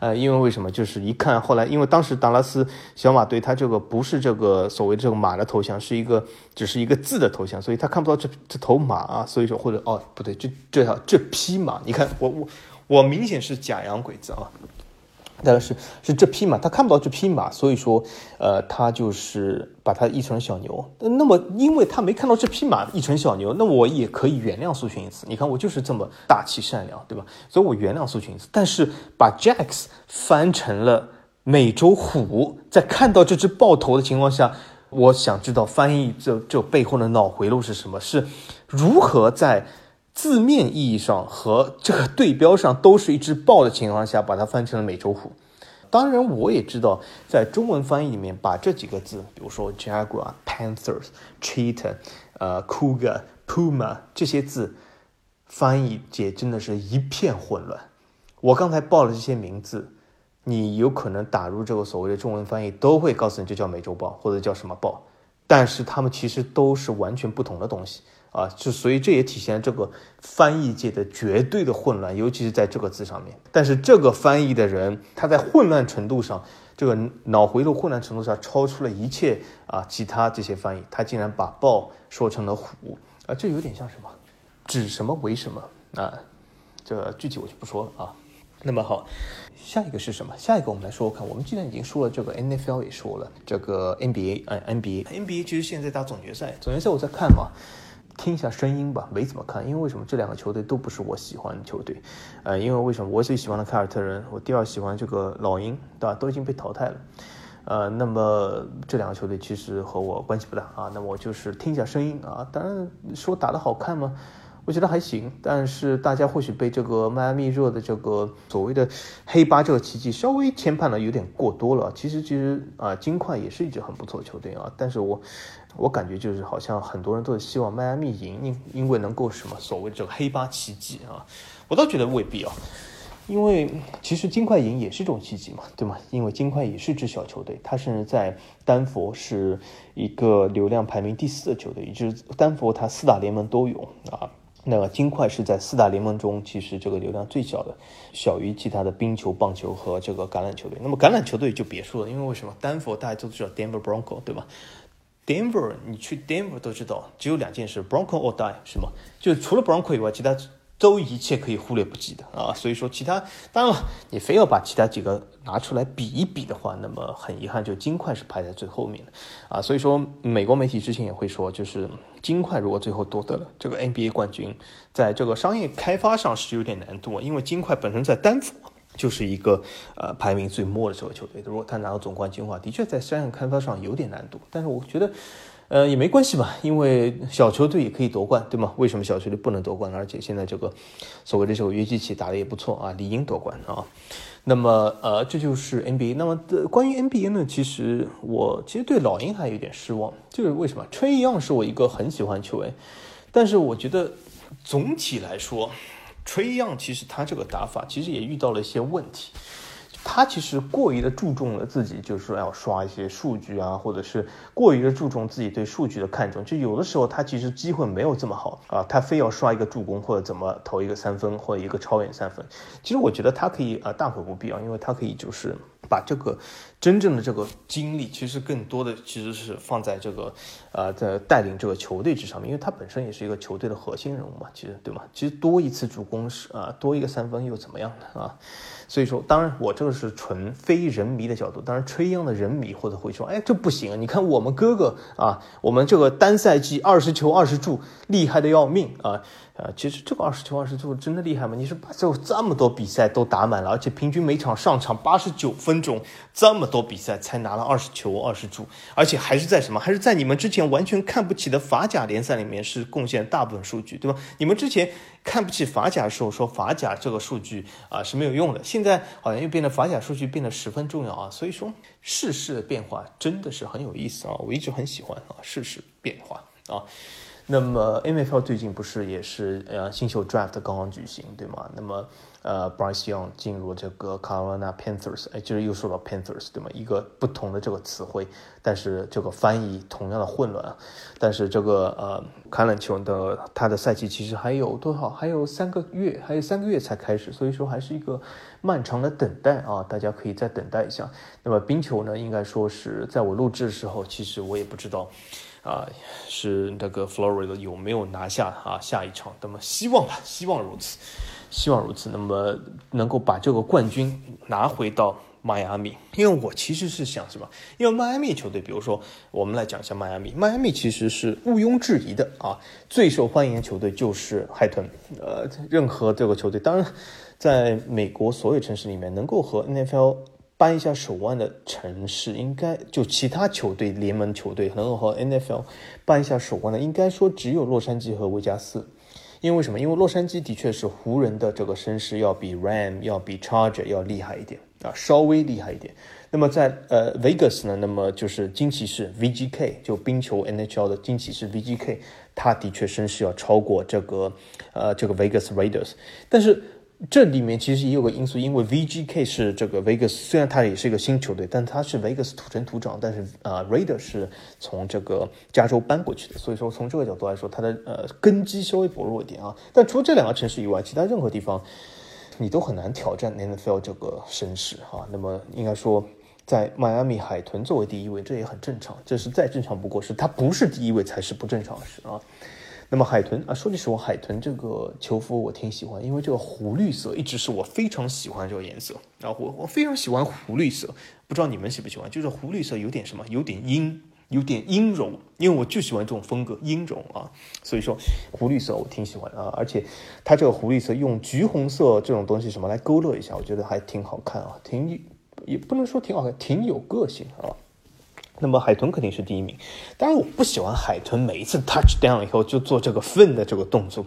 呃，因为为什么？就是一看后来，因为当时达拉斯小马队他这个不是这个所谓这个马的头像，是一个只是一个字的头像，所以他看不到这这头马啊，所以说或者哦不对，这这条这匹马，你看我我我明显是假洋鬼子啊。但是是这匹马，他看不到这匹马，所以说，呃，他就是把它译成小牛。那么，因为他没看到这匹马译成小牛，那我也可以原谅苏群一次。你看，我就是这么大气善良，对吧？所以我原谅苏群一次。但是把 Jacks 翻成了美洲虎，在看到这只豹头的情况下，我想知道翻译这这背后的脑回路是什么？是如何在？字面意义上和这个对标上都是一只豹的情况下，把它翻成了美洲虎。当然，我也知道在中文翻译里面，把这几个字，比如说 jaguar、panthers、cheetah、呃 cougar、puma 这些字，翻译界真的是一片混乱。我刚才报了这些名字，你有可能打入这个所谓的中文翻译，都会告诉你这叫美洲豹或者叫什么豹，但是它们其实都是完全不同的东西。啊，就所以这也体现这个翻译界的绝对的混乱，尤其是在这个字上面。但是这个翻译的人，他在混乱程度上，这个脑回路混乱程度上，超出了一切啊其他这些翻译。他竟然把豹说成了虎啊，这有点像什么？指什么为什么啊？这具体我就不说了啊。那么好，下一个是什么？下一个我们来说说看。我们既然已经说了这个 NFL 也说了，这个 NBA 啊 NBA，NBA 其实现在打总决赛，总决赛我在看嘛。听一下声音吧，没怎么看，因为为什么这两个球队都不是我喜欢的球队，呃，因为为什么我最喜欢的凯尔特人，我第二喜欢这个老鹰，对吧？都已经被淘汰了，呃，那么这两个球队其实和我关系不大啊，那么我就是听一下声音啊，当然说打得好看吗？我觉得还行，但是大家或许被这个迈阿密热的这个所谓的黑八这个奇迹稍微牵绊的有点过多了。其实，其实啊，金块也是一支很不错的球队啊。但是我，我感觉就是好像很多人都希望迈阿密赢，因因为能够什么所谓这个黑八奇迹啊。我倒觉得未必啊，因为其实金块赢也是一种奇迹嘛，对吗？因为金块也是支小球队，他甚至在丹佛是一个流量排名第四的球队，也就是丹佛他四大联盟都有啊。那个金块是在四大联盟中，其实这个流量最小的，小于其他的冰球、棒球和这个橄榄球队。那么橄榄球队就别说了，因为为什么？丹佛大家都知道 Denver Bronco 对吧？Denver 你去 Denver 都知道，只有两件事，Bronco or die 是吗？就除了 Bronco 以外，其他。都一切可以忽略不计的啊，所以说其他当然了，你非要把其他几个拿出来比一比的话，那么很遗憾，就金块是排在最后面的啊。所以说，美国媒体之前也会说，就是金块如果最后夺得了这个 NBA 冠军，在这个商业开发上是有点难度，因为金块本身在丹佛就是一个呃排名最末的这个球队，如果他拿到总冠军的话，的确在商业开发上有点难度。但是我觉得。呃，也没关系吧，因为小球队也可以夺冠，对吗？为什么小球队不能夺冠？而且现在这个所谓的这个约基奇打得也不错啊，理应夺冠啊。那么，呃，这就是 NBA。那么关于 NBA 呢？其实我其实对老鹰还有点失望，就是为什么？吹一样是我一个很喜欢球员，但是我觉得总体来说，崔一样其实他这个打法其实也遇到了一些问题。他其实过于的注重了自己，就是说要刷一些数据啊，或者是过于的注重自己对数据的看重。就有的时候他其实机会没有这么好啊，他非要刷一个助攻或者怎么投一个三分或者一个超远三分。其实我觉得他可以啊，大可不必啊，因为他可以就是把这个真正的这个精力，其实更多的其实是放在这个，呃，在带领这个球队之上面，因为他本身也是一个球队的核心人物嘛，其实对吗？其实多一次助攻是啊，多一个三分又怎么样呢啊？所以说，当然我这个是纯非人迷的角度，当然吹一样的人迷或者会说，哎，这不行啊！你看我们哥哥啊，我们这个单赛季二十球二十助，厉害的要命啊！啊，其实这个二十球二十助真的厉害吗？你是把这这么多比赛都打满了，而且平均每场上场八十九分钟，这么多比赛才拿了二十球二十助，而且还是在什么？还是在你们之前完全看不起的法甲联赛里面是贡献大部分数据，对吧？你们之前。看不起法甲的时候说法甲这个数据啊是没有用的，现在好像又变得法甲数据变得十分重要啊，所以说世事的变化真的是很有意思啊，我一直很喜欢啊世事变化啊。那么 NFL 最近不是也是呃新秀 Draft 刚刚举行对吗？那么呃 Bryce Young 进入这个 Carolina Panthers，哎，就是又说到 Panthers 对吗？一个不同的这个词汇，但是这个翻译同样的混乱。但是这个呃橄榄球的它的赛季其实还有多少？还有三个月，还有三个月才开始，所以说还是一个漫长的等待啊，大家可以再等待一下。那么冰球呢，应该说是在我录制的时候，其实我也不知道。啊，是那个 Florida 有没有拿下啊下一场？那么希望吧，希望如此，希望如此。那么能够把这个冠军拿回到迈阿密，因为我其实是想什么？因为迈阿密球队，比如说我们来讲一下迈阿密，迈阿密其实是毋庸置疑的啊，最受欢迎的球队就是海豚。呃，任何这个球队，当然在美国所有城市里面，能够和 NFL。扳一下手腕的城市，应该就其他球队联盟球队能够和 NFL 扳一下手腕的，应该说只有洛杉矶和维加斯。因为什么？因为洛杉矶的确是湖人的这个声势要比 Ram 要比 Charger 要厉害一点啊，稍微厉害一点。那么在呃 Vegas 呢，那么就是金骑士 VGK 就冰球 NHL 的金骑士 VGK，他的确声势要超过这个呃这个 Vegas Raiders，但是。这里面其实也有个因素，因为 VGK 是这个 Vegas，虽然它也是一个新球队，但它是 Vegas 土生土长，但是啊，Raider 是从这个加州搬过去的，所以说从这个角度来说，它的呃根基稍微薄弱一点啊。但除了这两个城市以外，其他任何地方你都很难挑战 NFL 这个声势哈。那么应该说，在迈阿密海豚作为第一位，这也很正常，这是再正常不过，是它不是第一位才是不正常的事啊。那么海豚啊，说句实话，海豚这个球服我挺喜欢，因为这个湖绿色一直是我非常喜欢这个颜色。然后我我非常喜欢湖绿色，不知道你们喜不喜欢？就是湖绿色有点什么，有点阴，有点阴柔，因为我就喜欢这种风格，阴柔啊。所以说湖绿色我挺喜欢啊，而且它这个湖绿色用橘红色这种东西什么来勾勒一下，我觉得还挺好看啊，挺也不能说挺好看，挺有个性啊。那么海豚肯定是第一名，当然我不喜欢海豚每一次 touch down 以后就做这个 fin 的这个动作，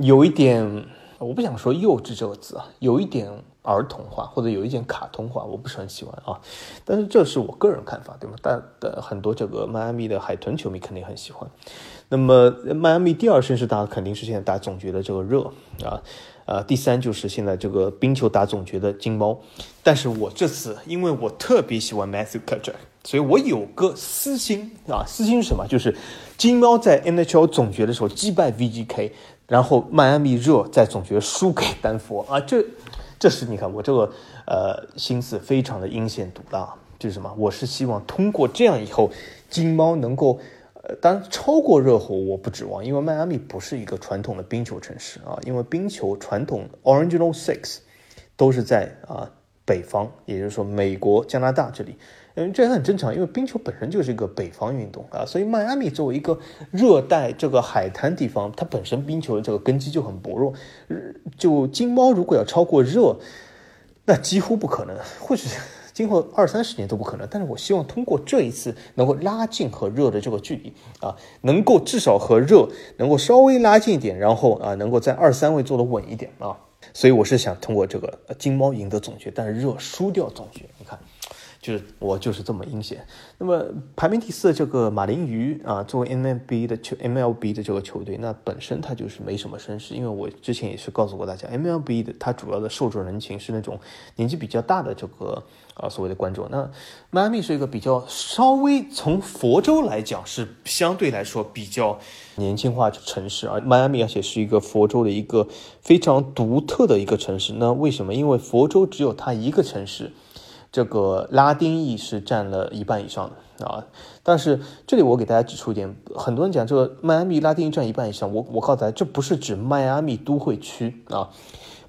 有一点我不想说幼稚这个字啊，有一点儿童化或者有一点卡通化，我不是很喜欢啊。但是这是我个人看法，对吗？但的很多这个迈阿密的海豚球迷肯定很喜欢。那么迈阿密第二声是大肯定是现在大家总觉得这个热啊。呃，第三就是现在这个冰球打总决的金猫，但是我这次因为我特别喜欢 Matthew c u t c h e r 所以我有个私心啊，私心是什么？就是金猫在 NHL 总决的时候击败 VGK，然后迈阿密热在总决输给丹佛啊，这这是你看我这个呃心思非常的阴险毒辣，就是什么？我是希望通过这样以后，金猫能够。呃，当然超过热火我不指望，因为迈阿密不是一个传统的冰球城市啊，因为冰球传统 Original Six 都是在啊北方，也就是说美国、加拿大这里，嗯，这也很正常，因为冰球本身就是一个北方运动啊，所以迈阿密作为一个热带这个海滩地方，它本身冰球的这个根基就很薄弱，就金猫如果要超过热，那几乎不可能，或许。今后二三十年都不可能，但是我希望通过这一次能够拉近和热的这个距离啊，能够至少和热能够稍微拉近一点，然后啊，能够在二三位做的稳一点啊，所以我是想通过这个金猫赢得总决，但是热输掉总决，你看。就是我就是这么阴险。那么排名第四的这个马林鱼啊，作为 MLB 的球 MLB 的这个球队，那本身它就是没什么声势。因为我之前也是告诉过大家，MLB 的它主要的受众人群是那种年纪比较大的这个啊所谓的观众。那迈阿密是一个比较稍微从佛州来讲是相对来说比较年轻化城市啊。迈阿密而且是一个佛州的一个非常独特的一个城市。那为什么？因为佛州只有它一个城市。这个拉丁裔是占了一半以上的啊。但是这里我给大家指出一点，很多人讲这个迈阿密拉丁裔占一半以上，我我告诉大家，这不是指迈阿密都会区啊。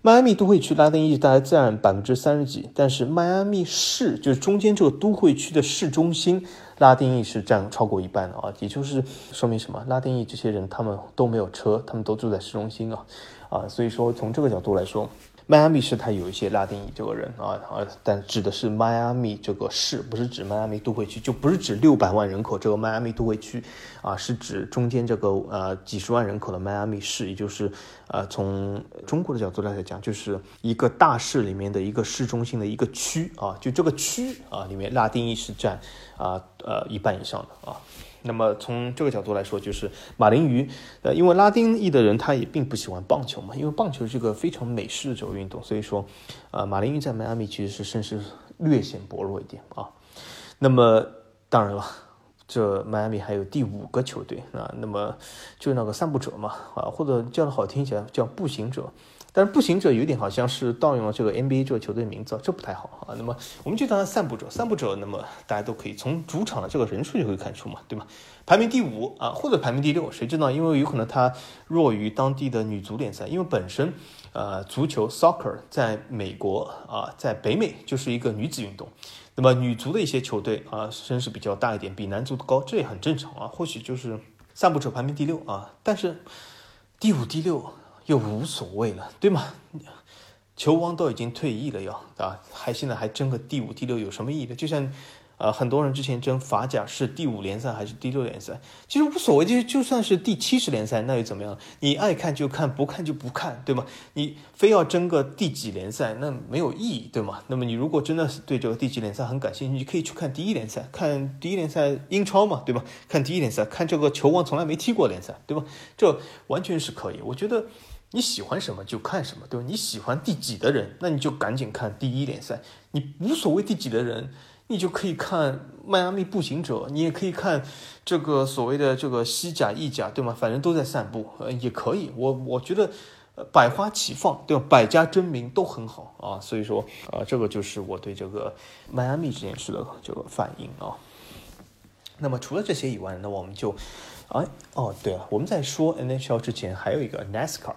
迈阿密都会区拉丁裔大概占百分之三十几，但是迈阿密市就是中间这个都会区的市中心，拉丁裔是占超过一半的啊，也就是说明什么？拉丁裔这些人他们都没有车，他们都住在市中心啊，啊，所以说从这个角度来说。迈阿密市它有一些拉丁裔这个人啊啊，但指的是迈阿密这个市，不是指迈阿密都会区，就不是指六百万人口这个迈阿密都会区，啊，是指中间这个呃几十万人口的迈阿密市，也就是呃从中国的角度来讲，就是一个大市里面的一个市中心的一个区啊，就这个区啊里面拉丁裔是占啊呃一半以上的啊。那么从这个角度来说，就是马林鱼，呃，因为拉丁裔的人他也并不喜欢棒球嘛，因为棒球是个非常美式的这种运动，所以说，呃，马林鱼在迈阿密其实是声势略显薄弱一点啊。那么当然了，这迈阿密还有第五个球队啊，那么就那个散步者嘛，啊，或者叫的好听起来叫步行者。但是步行者有点好像是盗用了这个 NBA 这个球队名字，这不太好啊。那么我们就当散步者，散步者，那么大家都可以从主场的这个人数就可以看出嘛，对吗？排名第五啊，或者排名第六，谁知道？因为有可能他弱于当地的女足联赛，因为本身呃足球 soccer 在美国啊，在北美就是一个女子运动，那么女足的一些球队啊声势比较大一点，比男足的高，这也很正常啊。或许就是散步者排名第六啊，但是第五、第六。又无所谓了，对吗？球王都已经退役了，要啊，还现在还争个第五、第六有什么意义呢？就像，呃，很多人之前争法甲是第五联赛还是第六联赛，其实无所谓，就就算是第七十联赛，那又怎么样？你爱看就看，不看就不看，对吗？你非要争个第几联赛，那没有意义，对吗？那么你如果真的是对这个第几联赛很感兴趣，你可以去看第一联赛，看第一联赛英超嘛，对吧？看第一联赛，看这个球王从来没踢过联赛，对吧？这完全是可以，我觉得。你喜欢什么就看什么，对吧？你喜欢第几的人，那你就赶紧看第一联赛。你无所谓第几的人，你就可以看迈阿密步行者，你也可以看这个所谓的这个西甲、意甲，对吗？反正都在散步，呃，也可以。我我觉得，百花齐放，对吧？百家争鸣都很好啊。所以说，啊，这个就是我对这个迈阿密这件事的这个反应啊。那么除了这些以外，那我们就，哎，哦，对了，我们在说 NHL 之前，还有一个 NASCAR。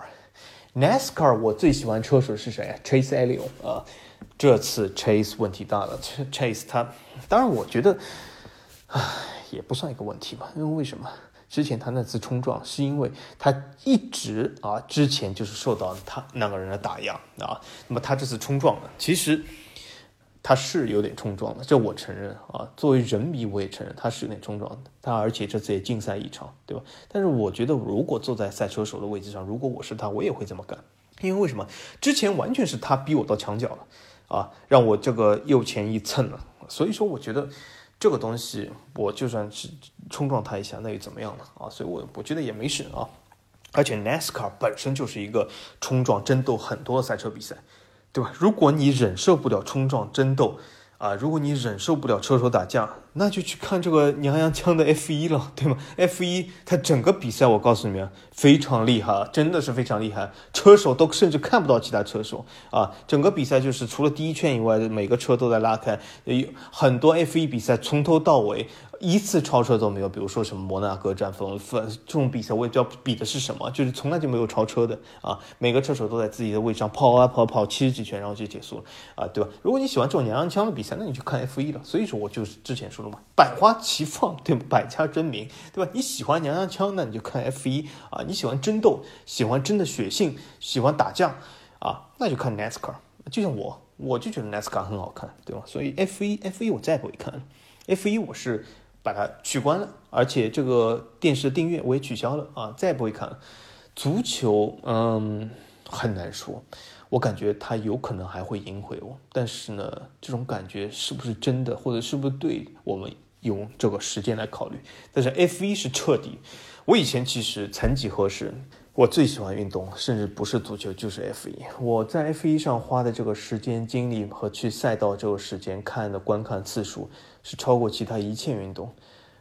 NASCAR 我最喜欢车手是谁啊？Chase Elliot 啊，这次 Chase 问题大了。Chase 他，当然我觉得，唉，也不算一个问题吧。因为为什么？之前他那次冲撞，是因为他一直啊，之前就是受到他那个人的打压啊。那么他这次冲撞呢，其实。他是有点冲撞的，这我承认啊。作为人迷，我也承认他是有点冲撞的。他而且这次也禁赛一场，对吧？但是我觉得，如果坐在赛车手的位置上，如果我是他，我也会这么干。因为为什么？之前完全是他逼我到墙角了啊，让我这个右前一蹭了。所以说，我觉得这个东西，我就算是冲撞他一下，那又怎么样呢？啊，所以我我觉得也没事啊。而且 NASCAR 本身就是一个冲撞争斗很多的赛车比赛。对吧？如果你忍受不了冲撞争斗，啊，如果你忍受不了车手打架，那就去看这个娘娘腔的 F 一了，对吗？F 一它整个比赛，我告诉你们，非常厉害，真的是非常厉害，车手都甚至看不到其他车手啊。整个比赛就是除了第一圈以外，每个车都在拉开，有很多 F 一比赛从头到尾。一次超车都没有，比如说什么摩纳哥战风，这种比赛我也知道比的是什么，就是从来就没有超车的啊。每个车手都在自己的位置上跑啊跑，跑七十几圈，然后就结束了啊，对吧？如果你喜欢这种娘娘腔的比赛，那你就看 F 一了。所以说我就是之前说了嘛，百花齐放，对吧？百家争鸣，对吧？你喜欢娘娘腔，那你就看 F 一啊。你喜欢争斗，喜欢真的血性，喜欢打架啊，那就看 NASCAR。就像我，我就觉得 NASCAR 很好看，对吧？所以 F 一 F 一我再不会看，F 一我是。把它取关了，而且这个电视订阅我也取消了啊，再也不会看了。足球，嗯，很难说，我感觉它有可能还会赢回我，但是呢，这种感觉是不是真的，或者是不是对我们用这个时间来考虑？但是 F 一是彻底，我以前其实曾几何时，我最喜欢运动，甚至不是足球就是 F 一。我在 F 一上花的这个时间、精力和去赛道这个时间看的观看次数。是超过其他一切运动，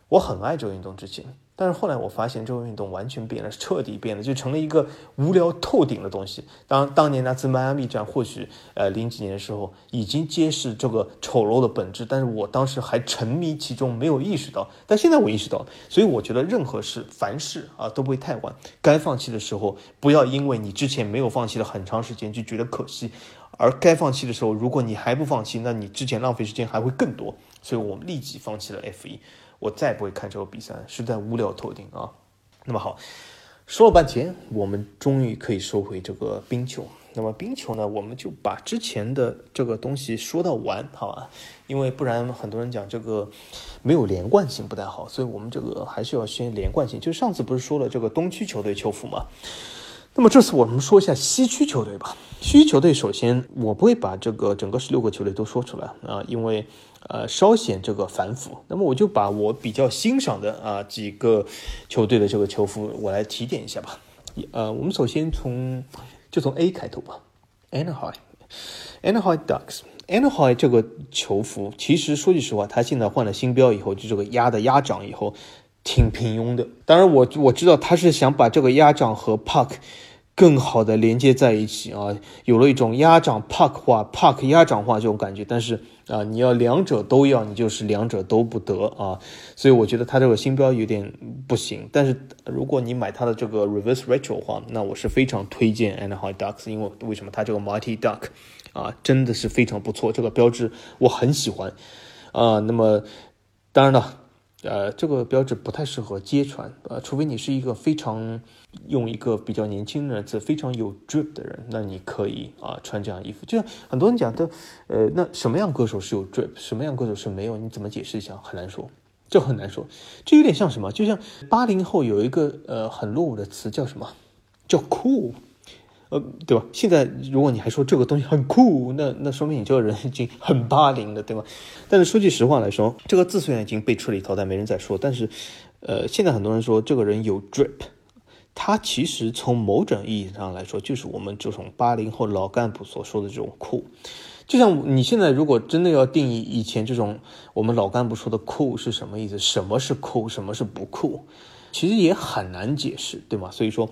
我很爱这个运动之前。但是后来我发现这个运动完全变了，彻底变了，就成了一个无聊透顶的东西。当当年那次迈阿密站，或许呃零几年的时候已经揭示这个丑陋的本质，但是我当时还沉迷其中，没有意识到。但现在我意识到，所以我觉得任何事、凡事啊都不会太晚。该放弃的时候，不要因为你之前没有放弃了很长时间就觉得可惜，而该放弃的时候，如果你还不放弃，那你之前浪费时间还会更多。所以我们立即放弃了 F 一。我再也不会看这个比赛，实在无聊透顶啊！那么好，说了半天，我们终于可以收回这个冰球。那么冰球呢，我们就把之前的这个东西说到完，好吧？因为不然很多人讲这个没有连贯性不太好，所以我们这个还是要先连贯性。就上次不是说了这个东区球队球服吗？那么这次我们说一下西区球队吧。西区球队首先我不会把这个整个十六个球队都说出来啊，因为。呃，稍显这个繁复。那么我就把我比较欣赏的啊几个球队的这个球服，我来提点一下吧。呃，我们首先从就从 A 开头吧。Anaheim，Anaheim Ducks，Anaheim 这个球服，其实说句实话，他现在换了新标以后，就这个鸭的鸭掌以后，挺平庸的。当然，我我知道他是想把这个鸭掌和 Puck。更好的连接在一起啊，有了一种鸭掌 Puck 化，Puck 鸭掌化这种感觉。但是啊，你要两者都要，你就是两者都不得啊。所以我觉得它这个新标有点不行。但是如果你买它的这个 Reverse Retro 的话，那我是非常推荐 Anaheim Ducks，因为为什么它这个 Mighty Duck 啊，真的是非常不错，这个标志我很喜欢啊。那么当然了。呃，这个标志不太适合揭穿，呃，除非你是一个非常用一个比较年轻的字，非常有 drip 的人，那你可以啊穿这样衣服。就像很多人讲的，呃，那什么样歌手是有 drip，什么样歌手是没有？你怎么解释一下？很难说，这很难说。这有点像什么？就像八零后有一个呃很落伍的词叫什么？叫 cool。呃，对吧？现在如果你还说这个东西很酷，那那说明你这个人已经很八零了，对吗？[LAUGHS] 但是说句实话来说，这个字虽然已经被彻底淘汰，没人再说，但是，呃，现在很多人说这个人有 drip，他其实从某种意义上来说，就是我们这种八零后老干部所说的这种酷。就像你现在如果真的要定义以前这种我们老干部说的酷是什么意思？什么是酷？什么是不酷？其实也很难解释，对吗？所以说，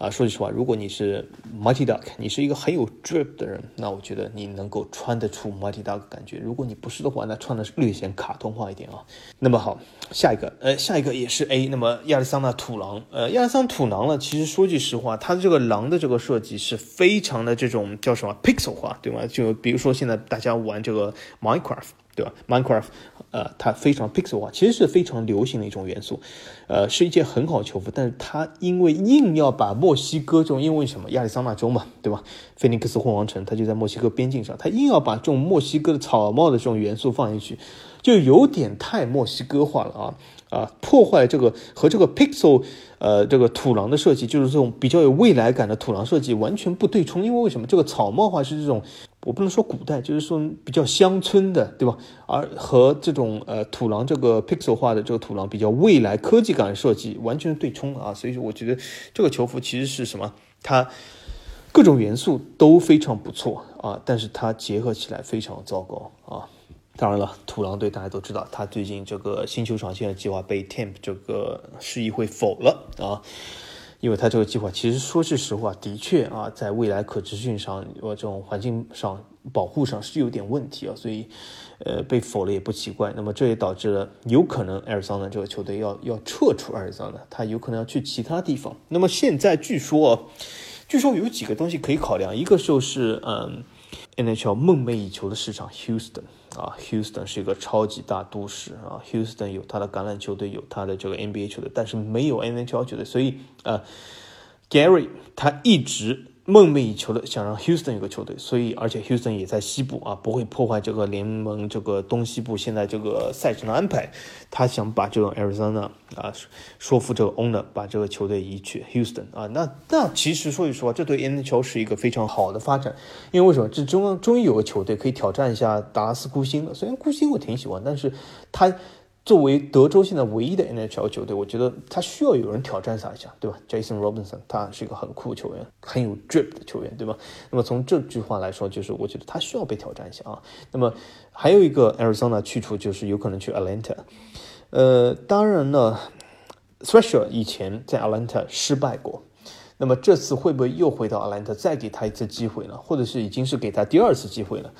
啊，说句实话，如果你是 Mighty Duck，你是一个很有 drip 的人，那我觉得你能够穿得出 Mighty Duck 感觉。如果你不是的话，那穿的是略显卡通化一点啊。那么好，下一个，呃，下一个也是 A。那么亚利桑那土狼，呃，亚利桑土狼呢，其实说句实话，它的这个狼的这个设计是非常的这种叫什么 pixel 化，对吗？就比如说现在大家玩这个 Minecraft。对吧？Minecraft，呃，它非常 pixel 化，其实是非常流行的一种元素，呃，是一件很好的球服。但是它因为硬要把墨西哥这种，因为什么？亚利桑那州嘛，对吧？菲尼克斯混王城，它就在墨西哥边境上，它硬要把这种墨西哥的草帽的这种元素放进去，就有点太墨西哥化了啊啊！破坏这个和这个 pixel，呃，这个土狼的设计，就是这种比较有未来感的土狼设计完全不对冲。因为为什么？这个草帽化是这种。我不能说古代，就是说比较乡村的，对吧？而和这种呃土狼这个 pixel 化的这个土狼比较未来科技感设计，完全对冲啊！所以说，我觉得这个球服其实是什么？它各种元素都非常不错啊，但是它结合起来非常糟糕啊！当然了，土狼队大家都知道，他最近这个新球场现在计划被 Temp 这个市议会否了啊。因为它这个计划其实说句实话，的确啊，在未来可持续上，我这种环境上保护上是有点问题啊，所以，呃，被否了也不奇怪。那么这也导致了有可能艾尔桑的这个球队要要撤出艾尔桑的，他有可能要去其他地方。那么现在据说，据说有几个东西可以考量，一个就是嗯，NHL 梦寐以求的市场 Houston。啊，Houston 是一个超级大都市啊，Houston 有他的橄榄球队，有他的这个 NBA 球队，但是没有 NHL 球队，所以呃，Gary 他一直。梦寐以求的想让 Houston 有个球队，所以而且 Houston 也在西部啊，不会破坏这个联盟这个东西部现在这个赛程的安排。他想把这个 Arizona 啊说服这个 owner 把这个球队移去 Houston 啊，那那其实说句实话，这对 NHL 是一个非常好的发展，因为为什么？这终终于有个球队可以挑战一下达拉斯孤星了。虽然孤星我挺喜欢，但是他。作为德州现在唯一的 NHL 球队，我觉得他需要有人挑战他一下，对吧？Jason Robinson，他是一个很酷球员，很有 drip 的球员，对吧？那么从这句话来说，就是我觉得他需要被挑战一下啊。那么还有一个 Arizona 去处就是有可能去 Atlanta，呃，当然呢 t h r e s h e r 以前在 Atlanta 失败过，那么这次会不会又回到 Atlanta 再给他一次机会呢？或者是已经是给他第二次机会了？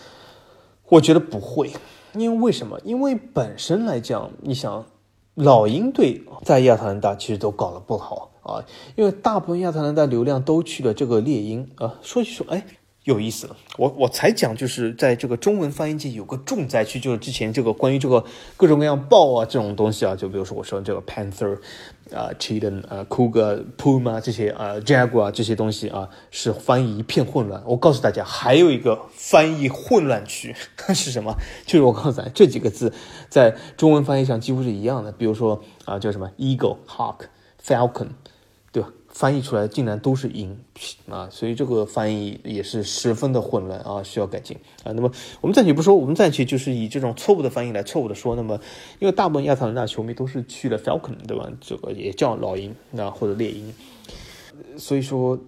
我觉得不会，因为为什么？因为本身来讲，你想，老鹰队在亚特兰大其实都搞得不好啊，因为大部分亚特兰大流量都去了这个猎鹰啊。说起说，哎。有意思了，我我才讲，就是在这个中文翻译界有个重灾区，就是之前这个关于这个各种各样豹啊这种东西啊，就比如说我说这个 panther 啊，chicken 啊，cougar puma 这些啊，jaguar 这些东西啊，是翻译一片混乱。我告诉大家，还有一个翻译混乱区 [LAUGHS] 是什么？就是我告诉大家，这几个字在中文翻译上几乎是一样的。比如说啊，叫什么 eagle、hawk、falcon。翻译出来竟然都是鹰啊，所以这个翻译也是十分的混乱啊，需要改进啊。那么我们暂且不说，我们暂且就是以这种错误的翻译来错误的说。那么，因为大部分亚特兰大球迷都是去了 Falcon，对吧？这个也叫老鹰啊，或者猎鹰。所以说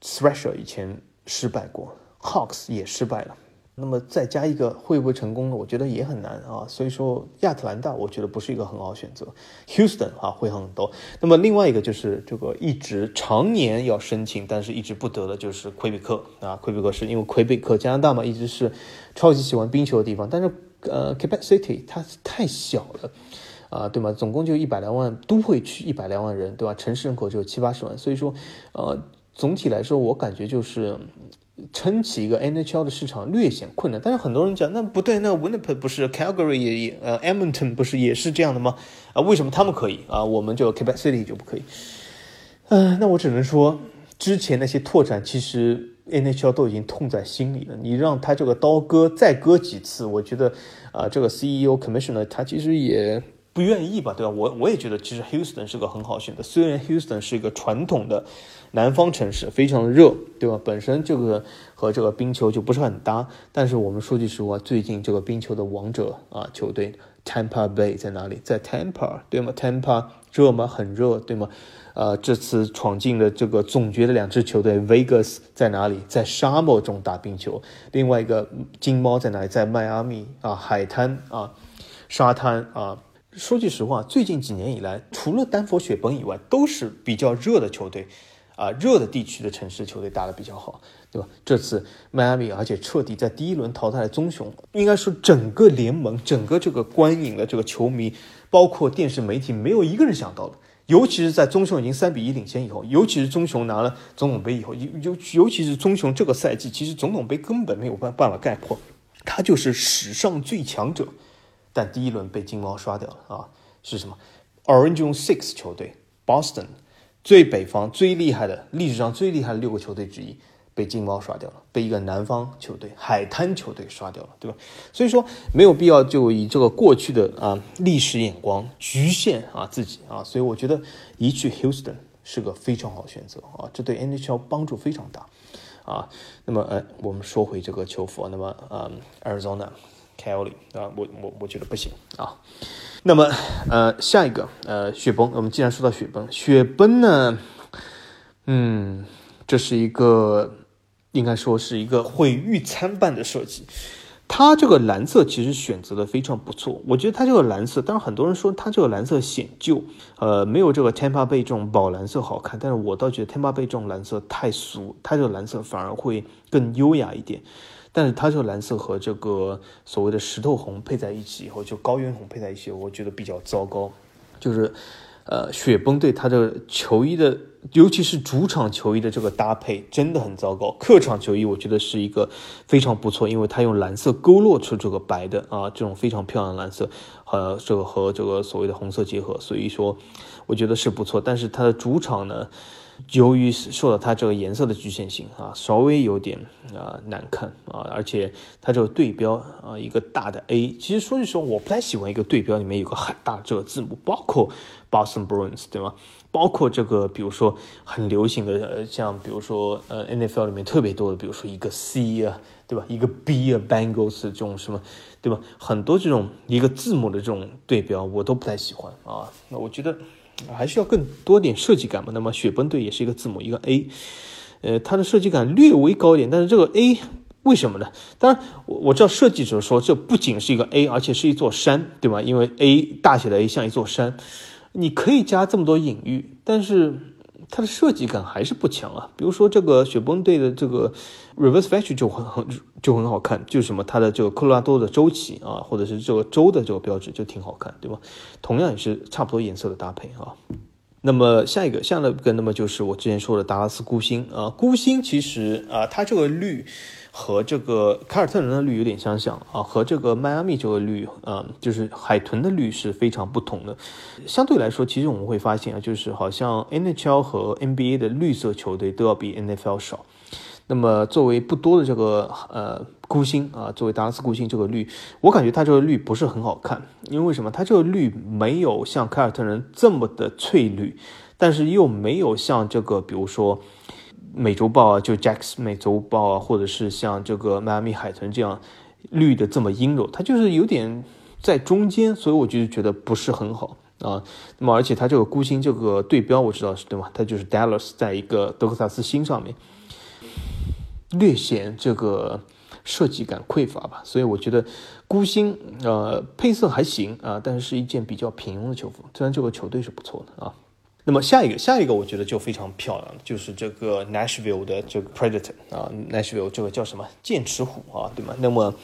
，Thrasher 以前失败过，Hawks 也失败了。那么再加一个会不会成功呢？我觉得也很难啊。所以说亚特兰大我觉得不是一个很好选择，Houston 啊会很多。那么另外一个就是这个一直常年要申请但是一直不得的就是魁北克啊。魁北克是因为魁北克加拿大嘛，一直是超级喜欢冰球的地方，但是呃 Quebec City 它太小了啊，对吗？总共就一百来万都会区一百来万人，对吧？城市人口只有七八十万，所以说呃总体来说我感觉就是。撑起一个 NHL 的市场略显困难，但是很多人讲那不对，那 Winnipeg 不是 Calgary 也也呃 Edmonton 不是也是这样的吗？啊，为什么他们可以啊，我们就 Quebec City 就不可以？嗯，那我只能说，之前那些拓展其实 NHL 都已经痛在心里了。你让他这个刀割再割几次，我觉得啊，这个 CEO Commissioner 他其实也。不愿意吧，对吧？我我也觉得，其实 Houston 是个很好选择。虽然 Houston 是一个传统的南方城市，非常的热，对吧？本身这个和这个冰球就不是很搭。但是我们说句实话，最近这个冰球的王者啊，球队 Tampa Bay 在哪里？在 Tampa，对吗？Tampa 热吗？很热，对吗？呃，这次闯进了这个总决的两支球队 Vegas 在哪里？在沙漠中打冰球。另外一个金猫在哪里？在迈阿密啊，海滩啊，沙滩啊。说句实话，最近几年以来，除了丹佛雪崩以外，都是比较热的球队，啊，热的地区的城市球队打得比较好，对吧？这次迈阿密，而且彻底在第一轮淘汰了棕熊，应该说整个联盟、整个这个观影的这个球迷，包括电视媒体，没有一个人想到的。尤其是在棕熊已经三比一领先以后，尤其是棕熊拿了总统杯以后，尤尤尤其是棕熊这个赛季，其实总统杯根本没有办办法概括，他就是史上最强者。但第一轮被金猫刷掉了啊！是什么？Orange Six 球队，Boston，最北方最厉害的，历史上最厉害的六个球队之一，被金猫刷掉了，被一个南方球队海滩球队刷掉了，对吧？所以说没有必要就以这个过去的啊历史眼光局限啊自己啊，所以我觉得一去 Houston 是个非常好选择啊，这对 NHL 帮助非常大啊。那么呃，我们说回这个球服，那么呃，Arizona。Kelly 啊，我我我觉得不行啊。那么呃，下一个呃，雪崩。我们既然说到雪崩，雪崩呢，嗯，这是一个应该说是一个毁誉参半的设计。它这个蓝色其实选择的非常不错，我觉得它这个蓝色，当然很多人说它这个蓝色显旧，呃，没有这个 Tampa Bay 这种宝蓝色好看。但是我倒觉得 Tampa Bay 这种蓝色太俗，它这个蓝色反而会更优雅一点。但是它这个蓝色和这个所谓的石头红配在一起以后，就高原红配在一起，我觉得比较糟糕。就是，呃，雪崩队它的球衣的，尤其是主场球衣的这个搭配真的很糟糕。客场球衣我觉得是一个非常不错，因为它用蓝色勾勒出这个白的啊，这种非常漂亮的蓝色，和这个和这个所谓的红色结合，所以说我觉得是不错。但是它的主场呢？由于受到它这个颜色的局限性啊，稍微有点啊难看啊，而且它这个对标啊一个大的 A，其实说句实话，我不太喜欢一个对标里面有个很大这个字母，包括 Boston Bruins 对吗？包括这个比如说很流行的呃，像比如说呃 NFL 里面特别多的，比如说一个 C 啊，对吧？一个 B 啊，Bengals 这种什么，对吧？很多这种一个字母的这种对标，我都不太喜欢啊。那我觉得。还需要更多点设计感嘛？那么雪崩队也是一个字母，一个 A，呃，它的设计感略微高一点，但是这个 A 为什么呢？当然，我我知道设计者说这不仅是一个 A，而且是一座山，对吧？因为 A 大写的 A 像一座山，你可以加这么多隐喻，但是它的设计感还是不强啊。比如说这个雪崩队的这个 reverse fetch 就很很就很好看，就是什么它的这个科罗拉多的州旗啊，或者是这个州的这个标志就挺好看，对吧？同样也是差不多颜色的搭配啊。那么下一个，下一个，那么就是我之前说的达拉斯孤星啊，孤星其实啊，它这个绿和这个凯尔特人的绿有点相像啊，和这个迈阿密这个绿啊，就是海豚的绿是非常不同的。相对来说，其实我们会发现啊，就是好像 NHL 和 NBA 的绿色球队都要比 NFL 少。那么作为不多的这个呃孤星啊，作为达拉斯孤星这个绿，我感觉它这个绿不是很好看，因为什么？它这个绿没有像凯尔特人这么的翠绿，但是又没有像这个比如说美洲豹啊，就 Jacks 美洲豹啊，或者是像这个迈阿密海豚这样绿的这么阴柔，它就是有点在中间，所以我就觉得不是很好啊。那么而且它这个孤星这个对标我知道是对吗？它就是 Dallas 在一个德克萨斯星上面。略显这个设计感匮乏吧，所以我觉得孤星呃配色还行啊，但是是一件比较平庸的球服。虽然这个球队是不错的啊。那么下一个下一个我觉得就非常漂亮，就是这个 Nashville 的这个 Predator 啊，Nashville 这个叫什么剑齿虎啊，对吗？那么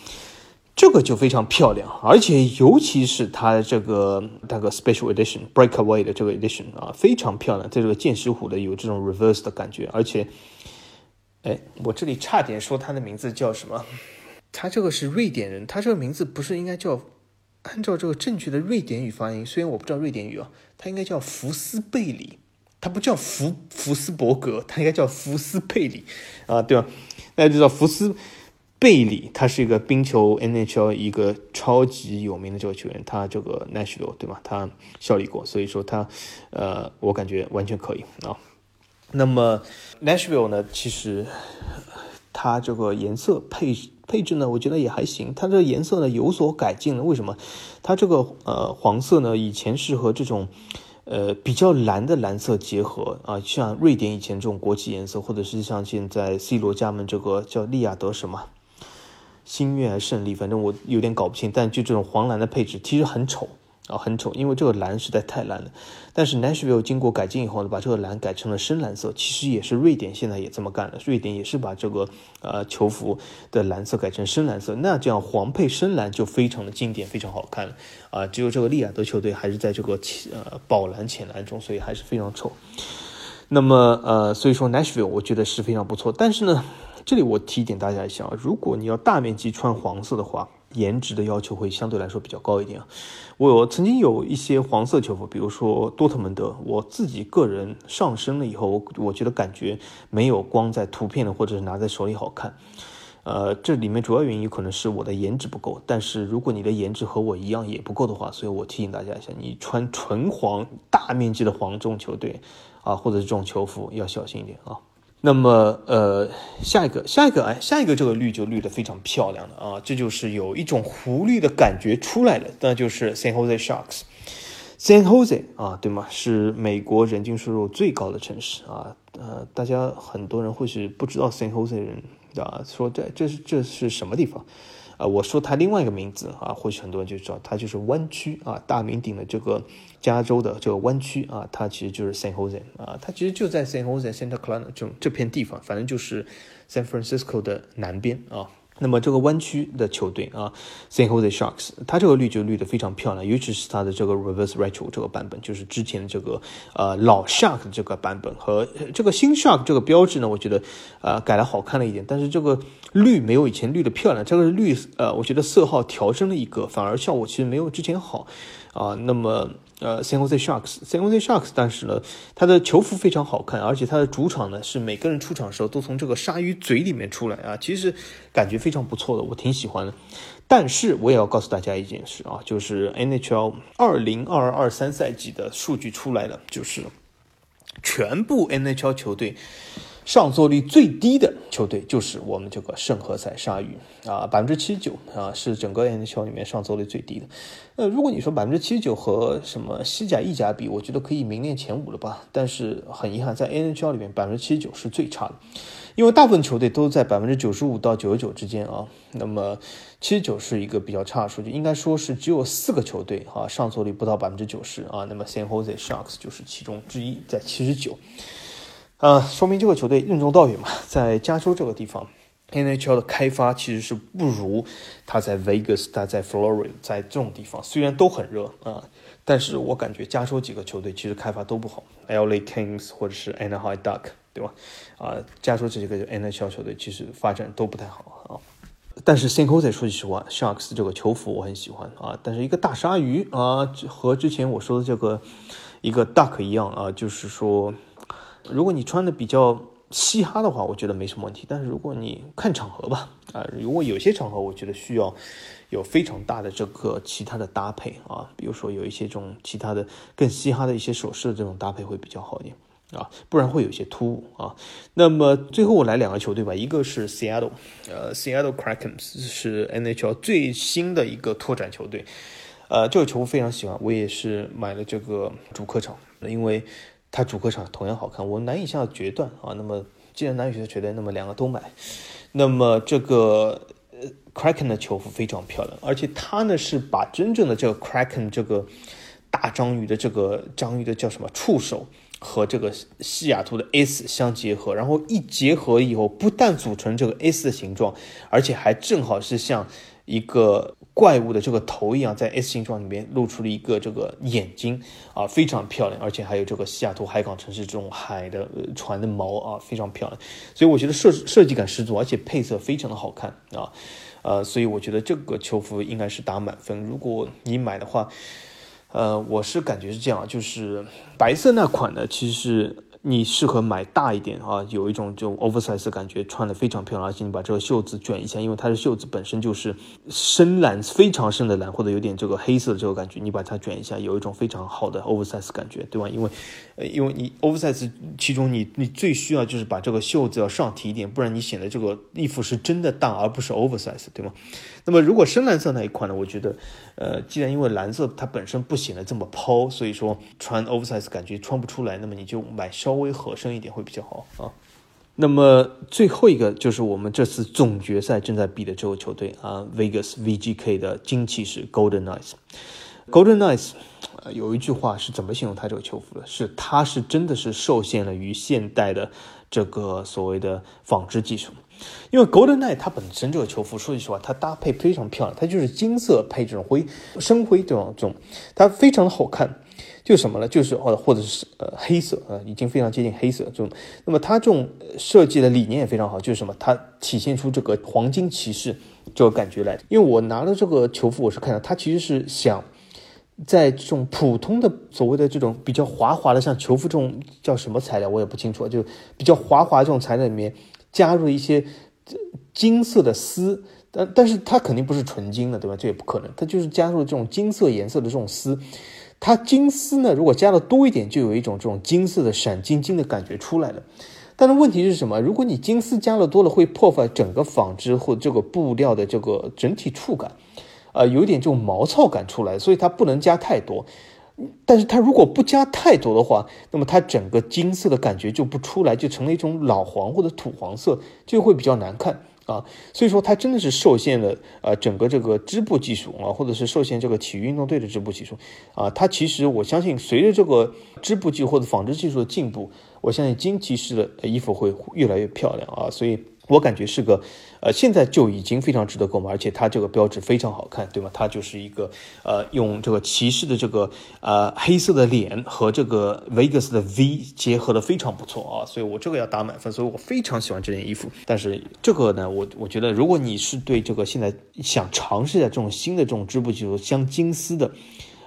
这个就非常漂亮，而且尤其是它这个那个 Special Edition Breakaway 的这个 Edition 啊，非常漂亮，在这个剑齿虎的有这种 Reverse 的感觉，而且。哎，我这里差点说他的名字叫什么？他这个是瑞典人，他这个名字不是应该叫按照这个正确的瑞典语发音？虽然我不知道瑞典语啊，它应该叫福斯贝里，它不叫福福斯伯格，它应该叫福斯贝里啊，对吧？大家知道福斯贝里，他是一个冰球 NHL 一个超级有名的这个球员，他这个 Nashville 对吧？他效力过，所以说他呃，我感觉完全可以啊。那么 Nashville 呢？其实它这个颜色配配置呢，我觉得也还行。它这个颜色呢有所改进了。为什么？它这个呃黄色呢，以前是和这种呃比较蓝的蓝色结合啊，像瑞典以前这种国旗颜色，或者是像现在 C 罗加盟这个叫利亚德什么星月还是胜利，反正我有点搞不清。但就这种黄蓝的配置，其实很丑。啊，很丑，因为这个蓝实在太蓝了。但是 Nashville 经过改进以后呢，把这个蓝改成了深蓝色。其实也是瑞典现在也这么干了，瑞典也是把这个呃球服的蓝色改成深蓝色。那这样黄配深蓝就非常的经典，非常好看了啊。只有这个利雅得球队还是在这个呃宝蓝浅蓝中，所以还是非常丑。那么呃，所以说 Nashville 我觉得是非常不错。但是呢，这里我提点大家一下啊，如果你要大面积穿黄色的话。颜值的要求会相对来说比较高一点啊。我曾经有一些黄色球服，比如说多特蒙德，我自己个人上身了以后，我觉得感觉没有光在图片的或者是拿在手里好看。呃，这里面主要原因可能是我的颜值不够。但是如果你的颜值和我一样也不够的话，所以我提醒大家一下，你穿纯黄、大面积的黄这种球队啊，或者是这种球服要小心一点啊。那么，呃，下一个，下一个，哎，下一个这个绿就绿的非常漂亮了啊，这就是有一种湖绿的感觉出来了，那就是 San Jose Sharks。San Jose 啊，对吗？是美国人均收入最高的城市啊，呃，大家很多人或许不知道 San Jose 人啊，说这这是这是什么地方？啊，我说它另外一个名字啊，或许很多人就知道，它就是湾区啊，大名鼎的这个加州的这个湾区啊，它其实就是 San Jose 啊，它其实就在 San Jose Santa Clara 这这片地方，反正就是 San Francisco 的南边啊。那么这个弯曲的球队啊，San Jose Sharks，它这个绿就绿的非常漂亮，尤其是它的这个 Reverse Retro 这个版本，就是之前的这个呃老 Shark 这个版本和这个新 Shark 这个标志呢，我觉得呃改了好看了一点，但是这个绿没有以前绿的漂亮，这个绿呃我觉得色号调深了一个，反而效果其实没有之前好。啊。那么。呃，San Jose Sharks，San Jose Sharks，但是呢，它的球服非常好看，而且它的主场呢是每个人出场的时候都从这个鲨鱼嘴里面出来啊，其实感觉非常不错的，我挺喜欢的。但是我也要告诉大家一件事啊，就是 NHL 二零二二三赛季的数据出来了，就是全部 NHL 球队上座率最低的球队就是我们这个圣何塞鲨鱼啊，百分之七十九啊，是整个 NHL 里面上座率最低的。呃，如果你说百分之七十九和什么西甲、意甲比，我觉得可以名列前五了吧。但是很遗憾，在 NHL 里面，百分之七十九是最差的，因为大部分球队都在百分之九十五到九十九之间啊。那么七十九是一个比较差的数据，应该说是只有四个球队啊上座率不到百分之九十啊。那么 San Jose Sharks 就是其中之一，在七十九。呃，说明这个球队任重道远嘛，[LAUGHS] 在加州这个地方，NHL 的开发其实是不如他在 Vegas、他在 Florida 在这种地方，虽然都很热啊，但是我感觉加州几个球队其实开发都不好，LA Kings 或者是 Anaheim Duck，对吧？啊，加州这几个 NHL 球队其实发展都不太好啊。但是 San Jose 说句实话，Sharks 这个球服我很喜欢啊，但是一个大鲨鱼啊，和之前我说的这个一个 Duck 一样啊，就是说。如果你穿的比较嘻哈的话，我觉得没什么问题。但是如果你看场合吧，啊，如果有些场合，我觉得需要有非常大的这个其他的搭配啊，比如说有一些这种其他的更嘻哈的一些首饰的这种搭配会比较好一点啊，不然会有些突兀啊。那么最后我来两个球队吧，一个是 Seattle，呃，Seattle Kraken 是 NHL 最新的一个拓展球队，呃，这个球非常喜欢，我也是买了这个主客场，因为。它主客场同样好看，我难以下决断啊。那么既然难以下决断，那么两个都买。那么这个呃，Kraken 的球服非常漂亮，而且它呢是把真正的这个 Kraken 这个大章鱼的这个章鱼的叫什么触手和这个西雅图的 S 相结合，然后一结合以后，不但组成这个 S 的形状，而且还正好是像一个。怪物的这个头一样，在 S 形状里面露出了一个这个眼睛啊，非常漂亮，而且还有这个西雅图海港城市这种海的船的毛啊，非常漂亮。所以我觉得设设计感十足，而且配色非常的好看啊，呃，所以我觉得这个球服应该是打满分。如果你买的话，呃，我是感觉是这样，就是白色那款呢，其实。你适合买大一点啊，有一种这种 oversize 的感觉，穿的非常漂亮，而且你把这个袖子卷一下，因为它的袖子本身就是深蓝，非常深的蓝，或者有点这个黑色的这个感觉，你把它卷一下，有一种非常好的 oversize 感觉，对吧？因为，因为你 oversize 其中你你最需要就是把这个袖子要上提一点，不然你显得这个衣服是真的大，而不是 oversize，对吗？那么如果深蓝色那一款呢，我觉得，呃，既然因为蓝色它本身不显得这么抛，所以说穿 oversize 感觉穿不出来，那么你就买稍微合身一点会比较好啊。那么最后一个就是我们这次总决赛正在比的这个球队啊，Vegas VGK 的金骑士 Golden Knights。Golden Knights 有一句话是怎么形容他这个球服的？是他是真的是受限了于现代的这个所谓的纺织技术。因为 Golden Knight 它本身这个球服，说句实话，它搭配非常漂亮，它就是金色配这种灰深灰这种这种，它非常的好看。就什么呢？就是或或者是呃黑色啊，已经非常接近黑色这种。那么它这种设计的理念也非常好，就是什么？它体现出这个黄金骑士这个感觉来。因为我拿了这个球服，我是看到它其实是想在这种普通的所谓的这种比较滑滑的，像球服这种叫什么材料我也不清楚，就比较滑滑这种材料里面。加入一些金色的丝，但但是它肯定不是纯金的，对吧？这也不可能，它就是加入这种金色颜色的这种丝。它金丝呢，如果加的多一点，就有一种这种金色的闪晶晶的感觉出来了。但是问题是什么？如果你金丝加了多了，会破坏整个纺织或这个布料的这个整体触感，呃，有点这种毛糙感出来，所以它不能加太多。但是它如果不加太多的话，那么它整个金色的感觉就不出来，就成了一种老黄或者土黄色，就会比较难看啊。所以说它真的是受限了呃整个这个织布技术啊，或者是受限这个体育运动队的织布技术啊。它其实我相信随着这个织布技或者纺织技术的进步，我相信金骑士的衣服会越来越漂亮啊。所以。我感觉是个，呃，现在就已经非常值得购买，而且它这个标志非常好看，对吗？它就是一个，呃，用这个骑士的这个，呃，黑色的脸和这个 Vegas 的 V 结合的非常不错啊，所以我这个要打满分，所以我非常喜欢这件衣服。但是这个呢，我我觉得如果你是对这个现在想尝试一下这种新的这种织布技术，镶金丝的。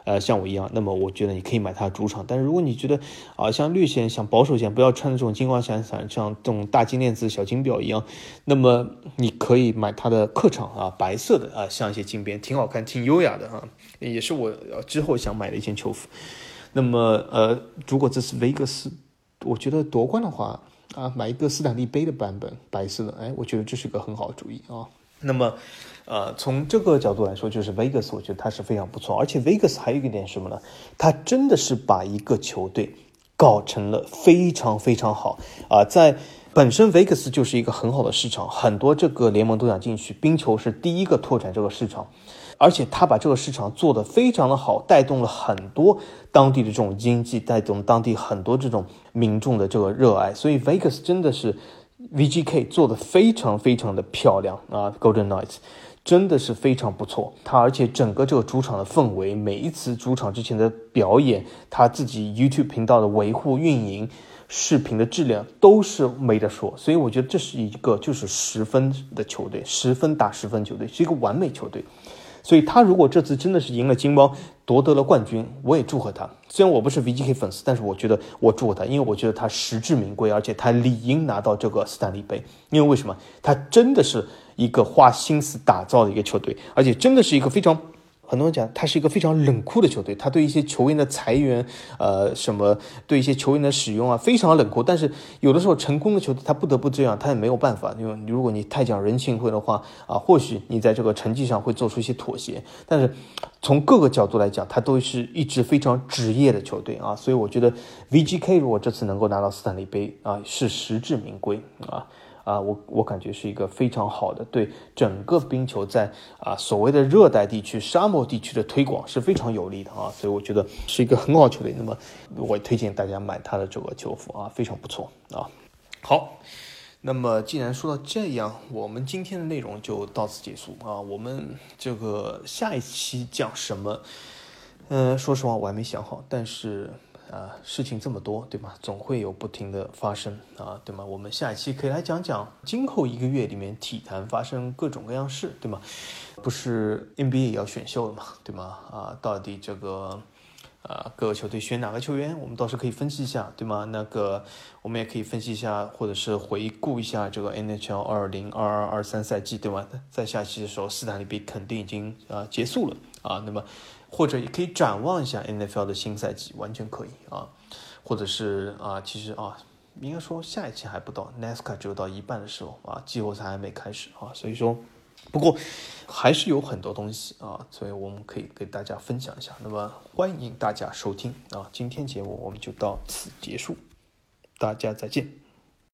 呃，像我一样，那么我觉得你可以买它的主场。但是如果你觉得啊，像绿线想保守一些，不要穿的这种金光闪闪，像这种大金链子、小金表一样，那么你可以买它的客场啊，白色的啊，像一些金边，挺好看、挺优雅的哈，也是我之后想买的一件球服。那么呃，如果这次维格斯，我觉得夺冠的话。啊，买一个斯坦利杯的版本，白色的，哎，我觉得这是个很好的主意啊。那么，呃，从这个角度来说，就是 Vegas，我觉得它是非常不错。而且 Vegas 还有一个点什么呢？它真的是把一个球队搞成了非常非常好啊，在。本身 Vegas 就是一个很好的市场，很多这个联盟都想进去。冰球是第一个拓展这个市场，而且他把这个市场做得非常的好，带动了很多当地的这种经济，带动当地很多这种民众的这个热爱。所以 Vegas 真的是 VGK 做的非常非常的漂亮啊，Golden Knights 真的是非常不错。他而且整个这个主场的氛围，每一次主场之前的表演，他自己 YouTube 频道的维护运营。视频的质量都是没得说，所以我觉得这是一个就是十分的球队，十分打十分球队，是一个完美球队。所以他如果这次真的是赢了金猫，夺得了冠军，我也祝贺他。虽然我不是 VGK 粉丝，但是我觉得我祝贺他，因为我觉得他实至名归，而且他理应拿到这个斯坦利杯。因为为什么？他真的是一个花心思打造的一个球队，而且真的是一个非常。很多人讲，他是一个非常冷酷的球队，他对一些球员的裁员，呃，什么对一些球员的使用啊，非常冷酷。但是有的时候成功的球队，他不得不这样，他也没有办法。因为如果你太讲人情味的话啊，或许你在这个成绩上会做出一些妥协。但是从各个角度来讲，他都是一支非常职业的球队啊。所以我觉得 VGK 如果这次能够拿到斯坦利杯啊，是实至名归啊。啊，我我感觉是一个非常好的，对整个冰球在啊所谓的热带地区、沙漠地区的推广是非常有利的啊，所以我觉得是一个很好球队。那么，我推荐大家买他的这个球服啊，非常不错啊。好，那么既然说到这样，我们今天的内容就到此结束啊。我们这个下一期讲什么？嗯，说实话我还没想好，但是。啊，事情这么多，对吗？总会有不停的发生啊，对吗？我们下一期可以来讲讲今后一个月里面体坛发生各种各样事，对吗？不是 NBA 也要选秀了嘛，对吗？啊，到底这个啊各个球队选哪个球员，我们到时可以分析一下，对吗？那个我们也可以分析一下，或者是回顾一下这个 NHL 二零二二二三赛季，对吗？在下期的时候，斯坦利杯肯定已经啊结束了啊，那么。或者也可以展望一下 NFL 的新赛季，完全可以啊，或者是啊，其实啊，应该说下一期还不到，N A S C A 只有到一半的时候啊，季后赛还没开始啊，所以说，不过还是有很多东西啊，所以我们可以给大家分享一下。那么欢迎大家收听啊，今天节目我们就到此结束，大家再见。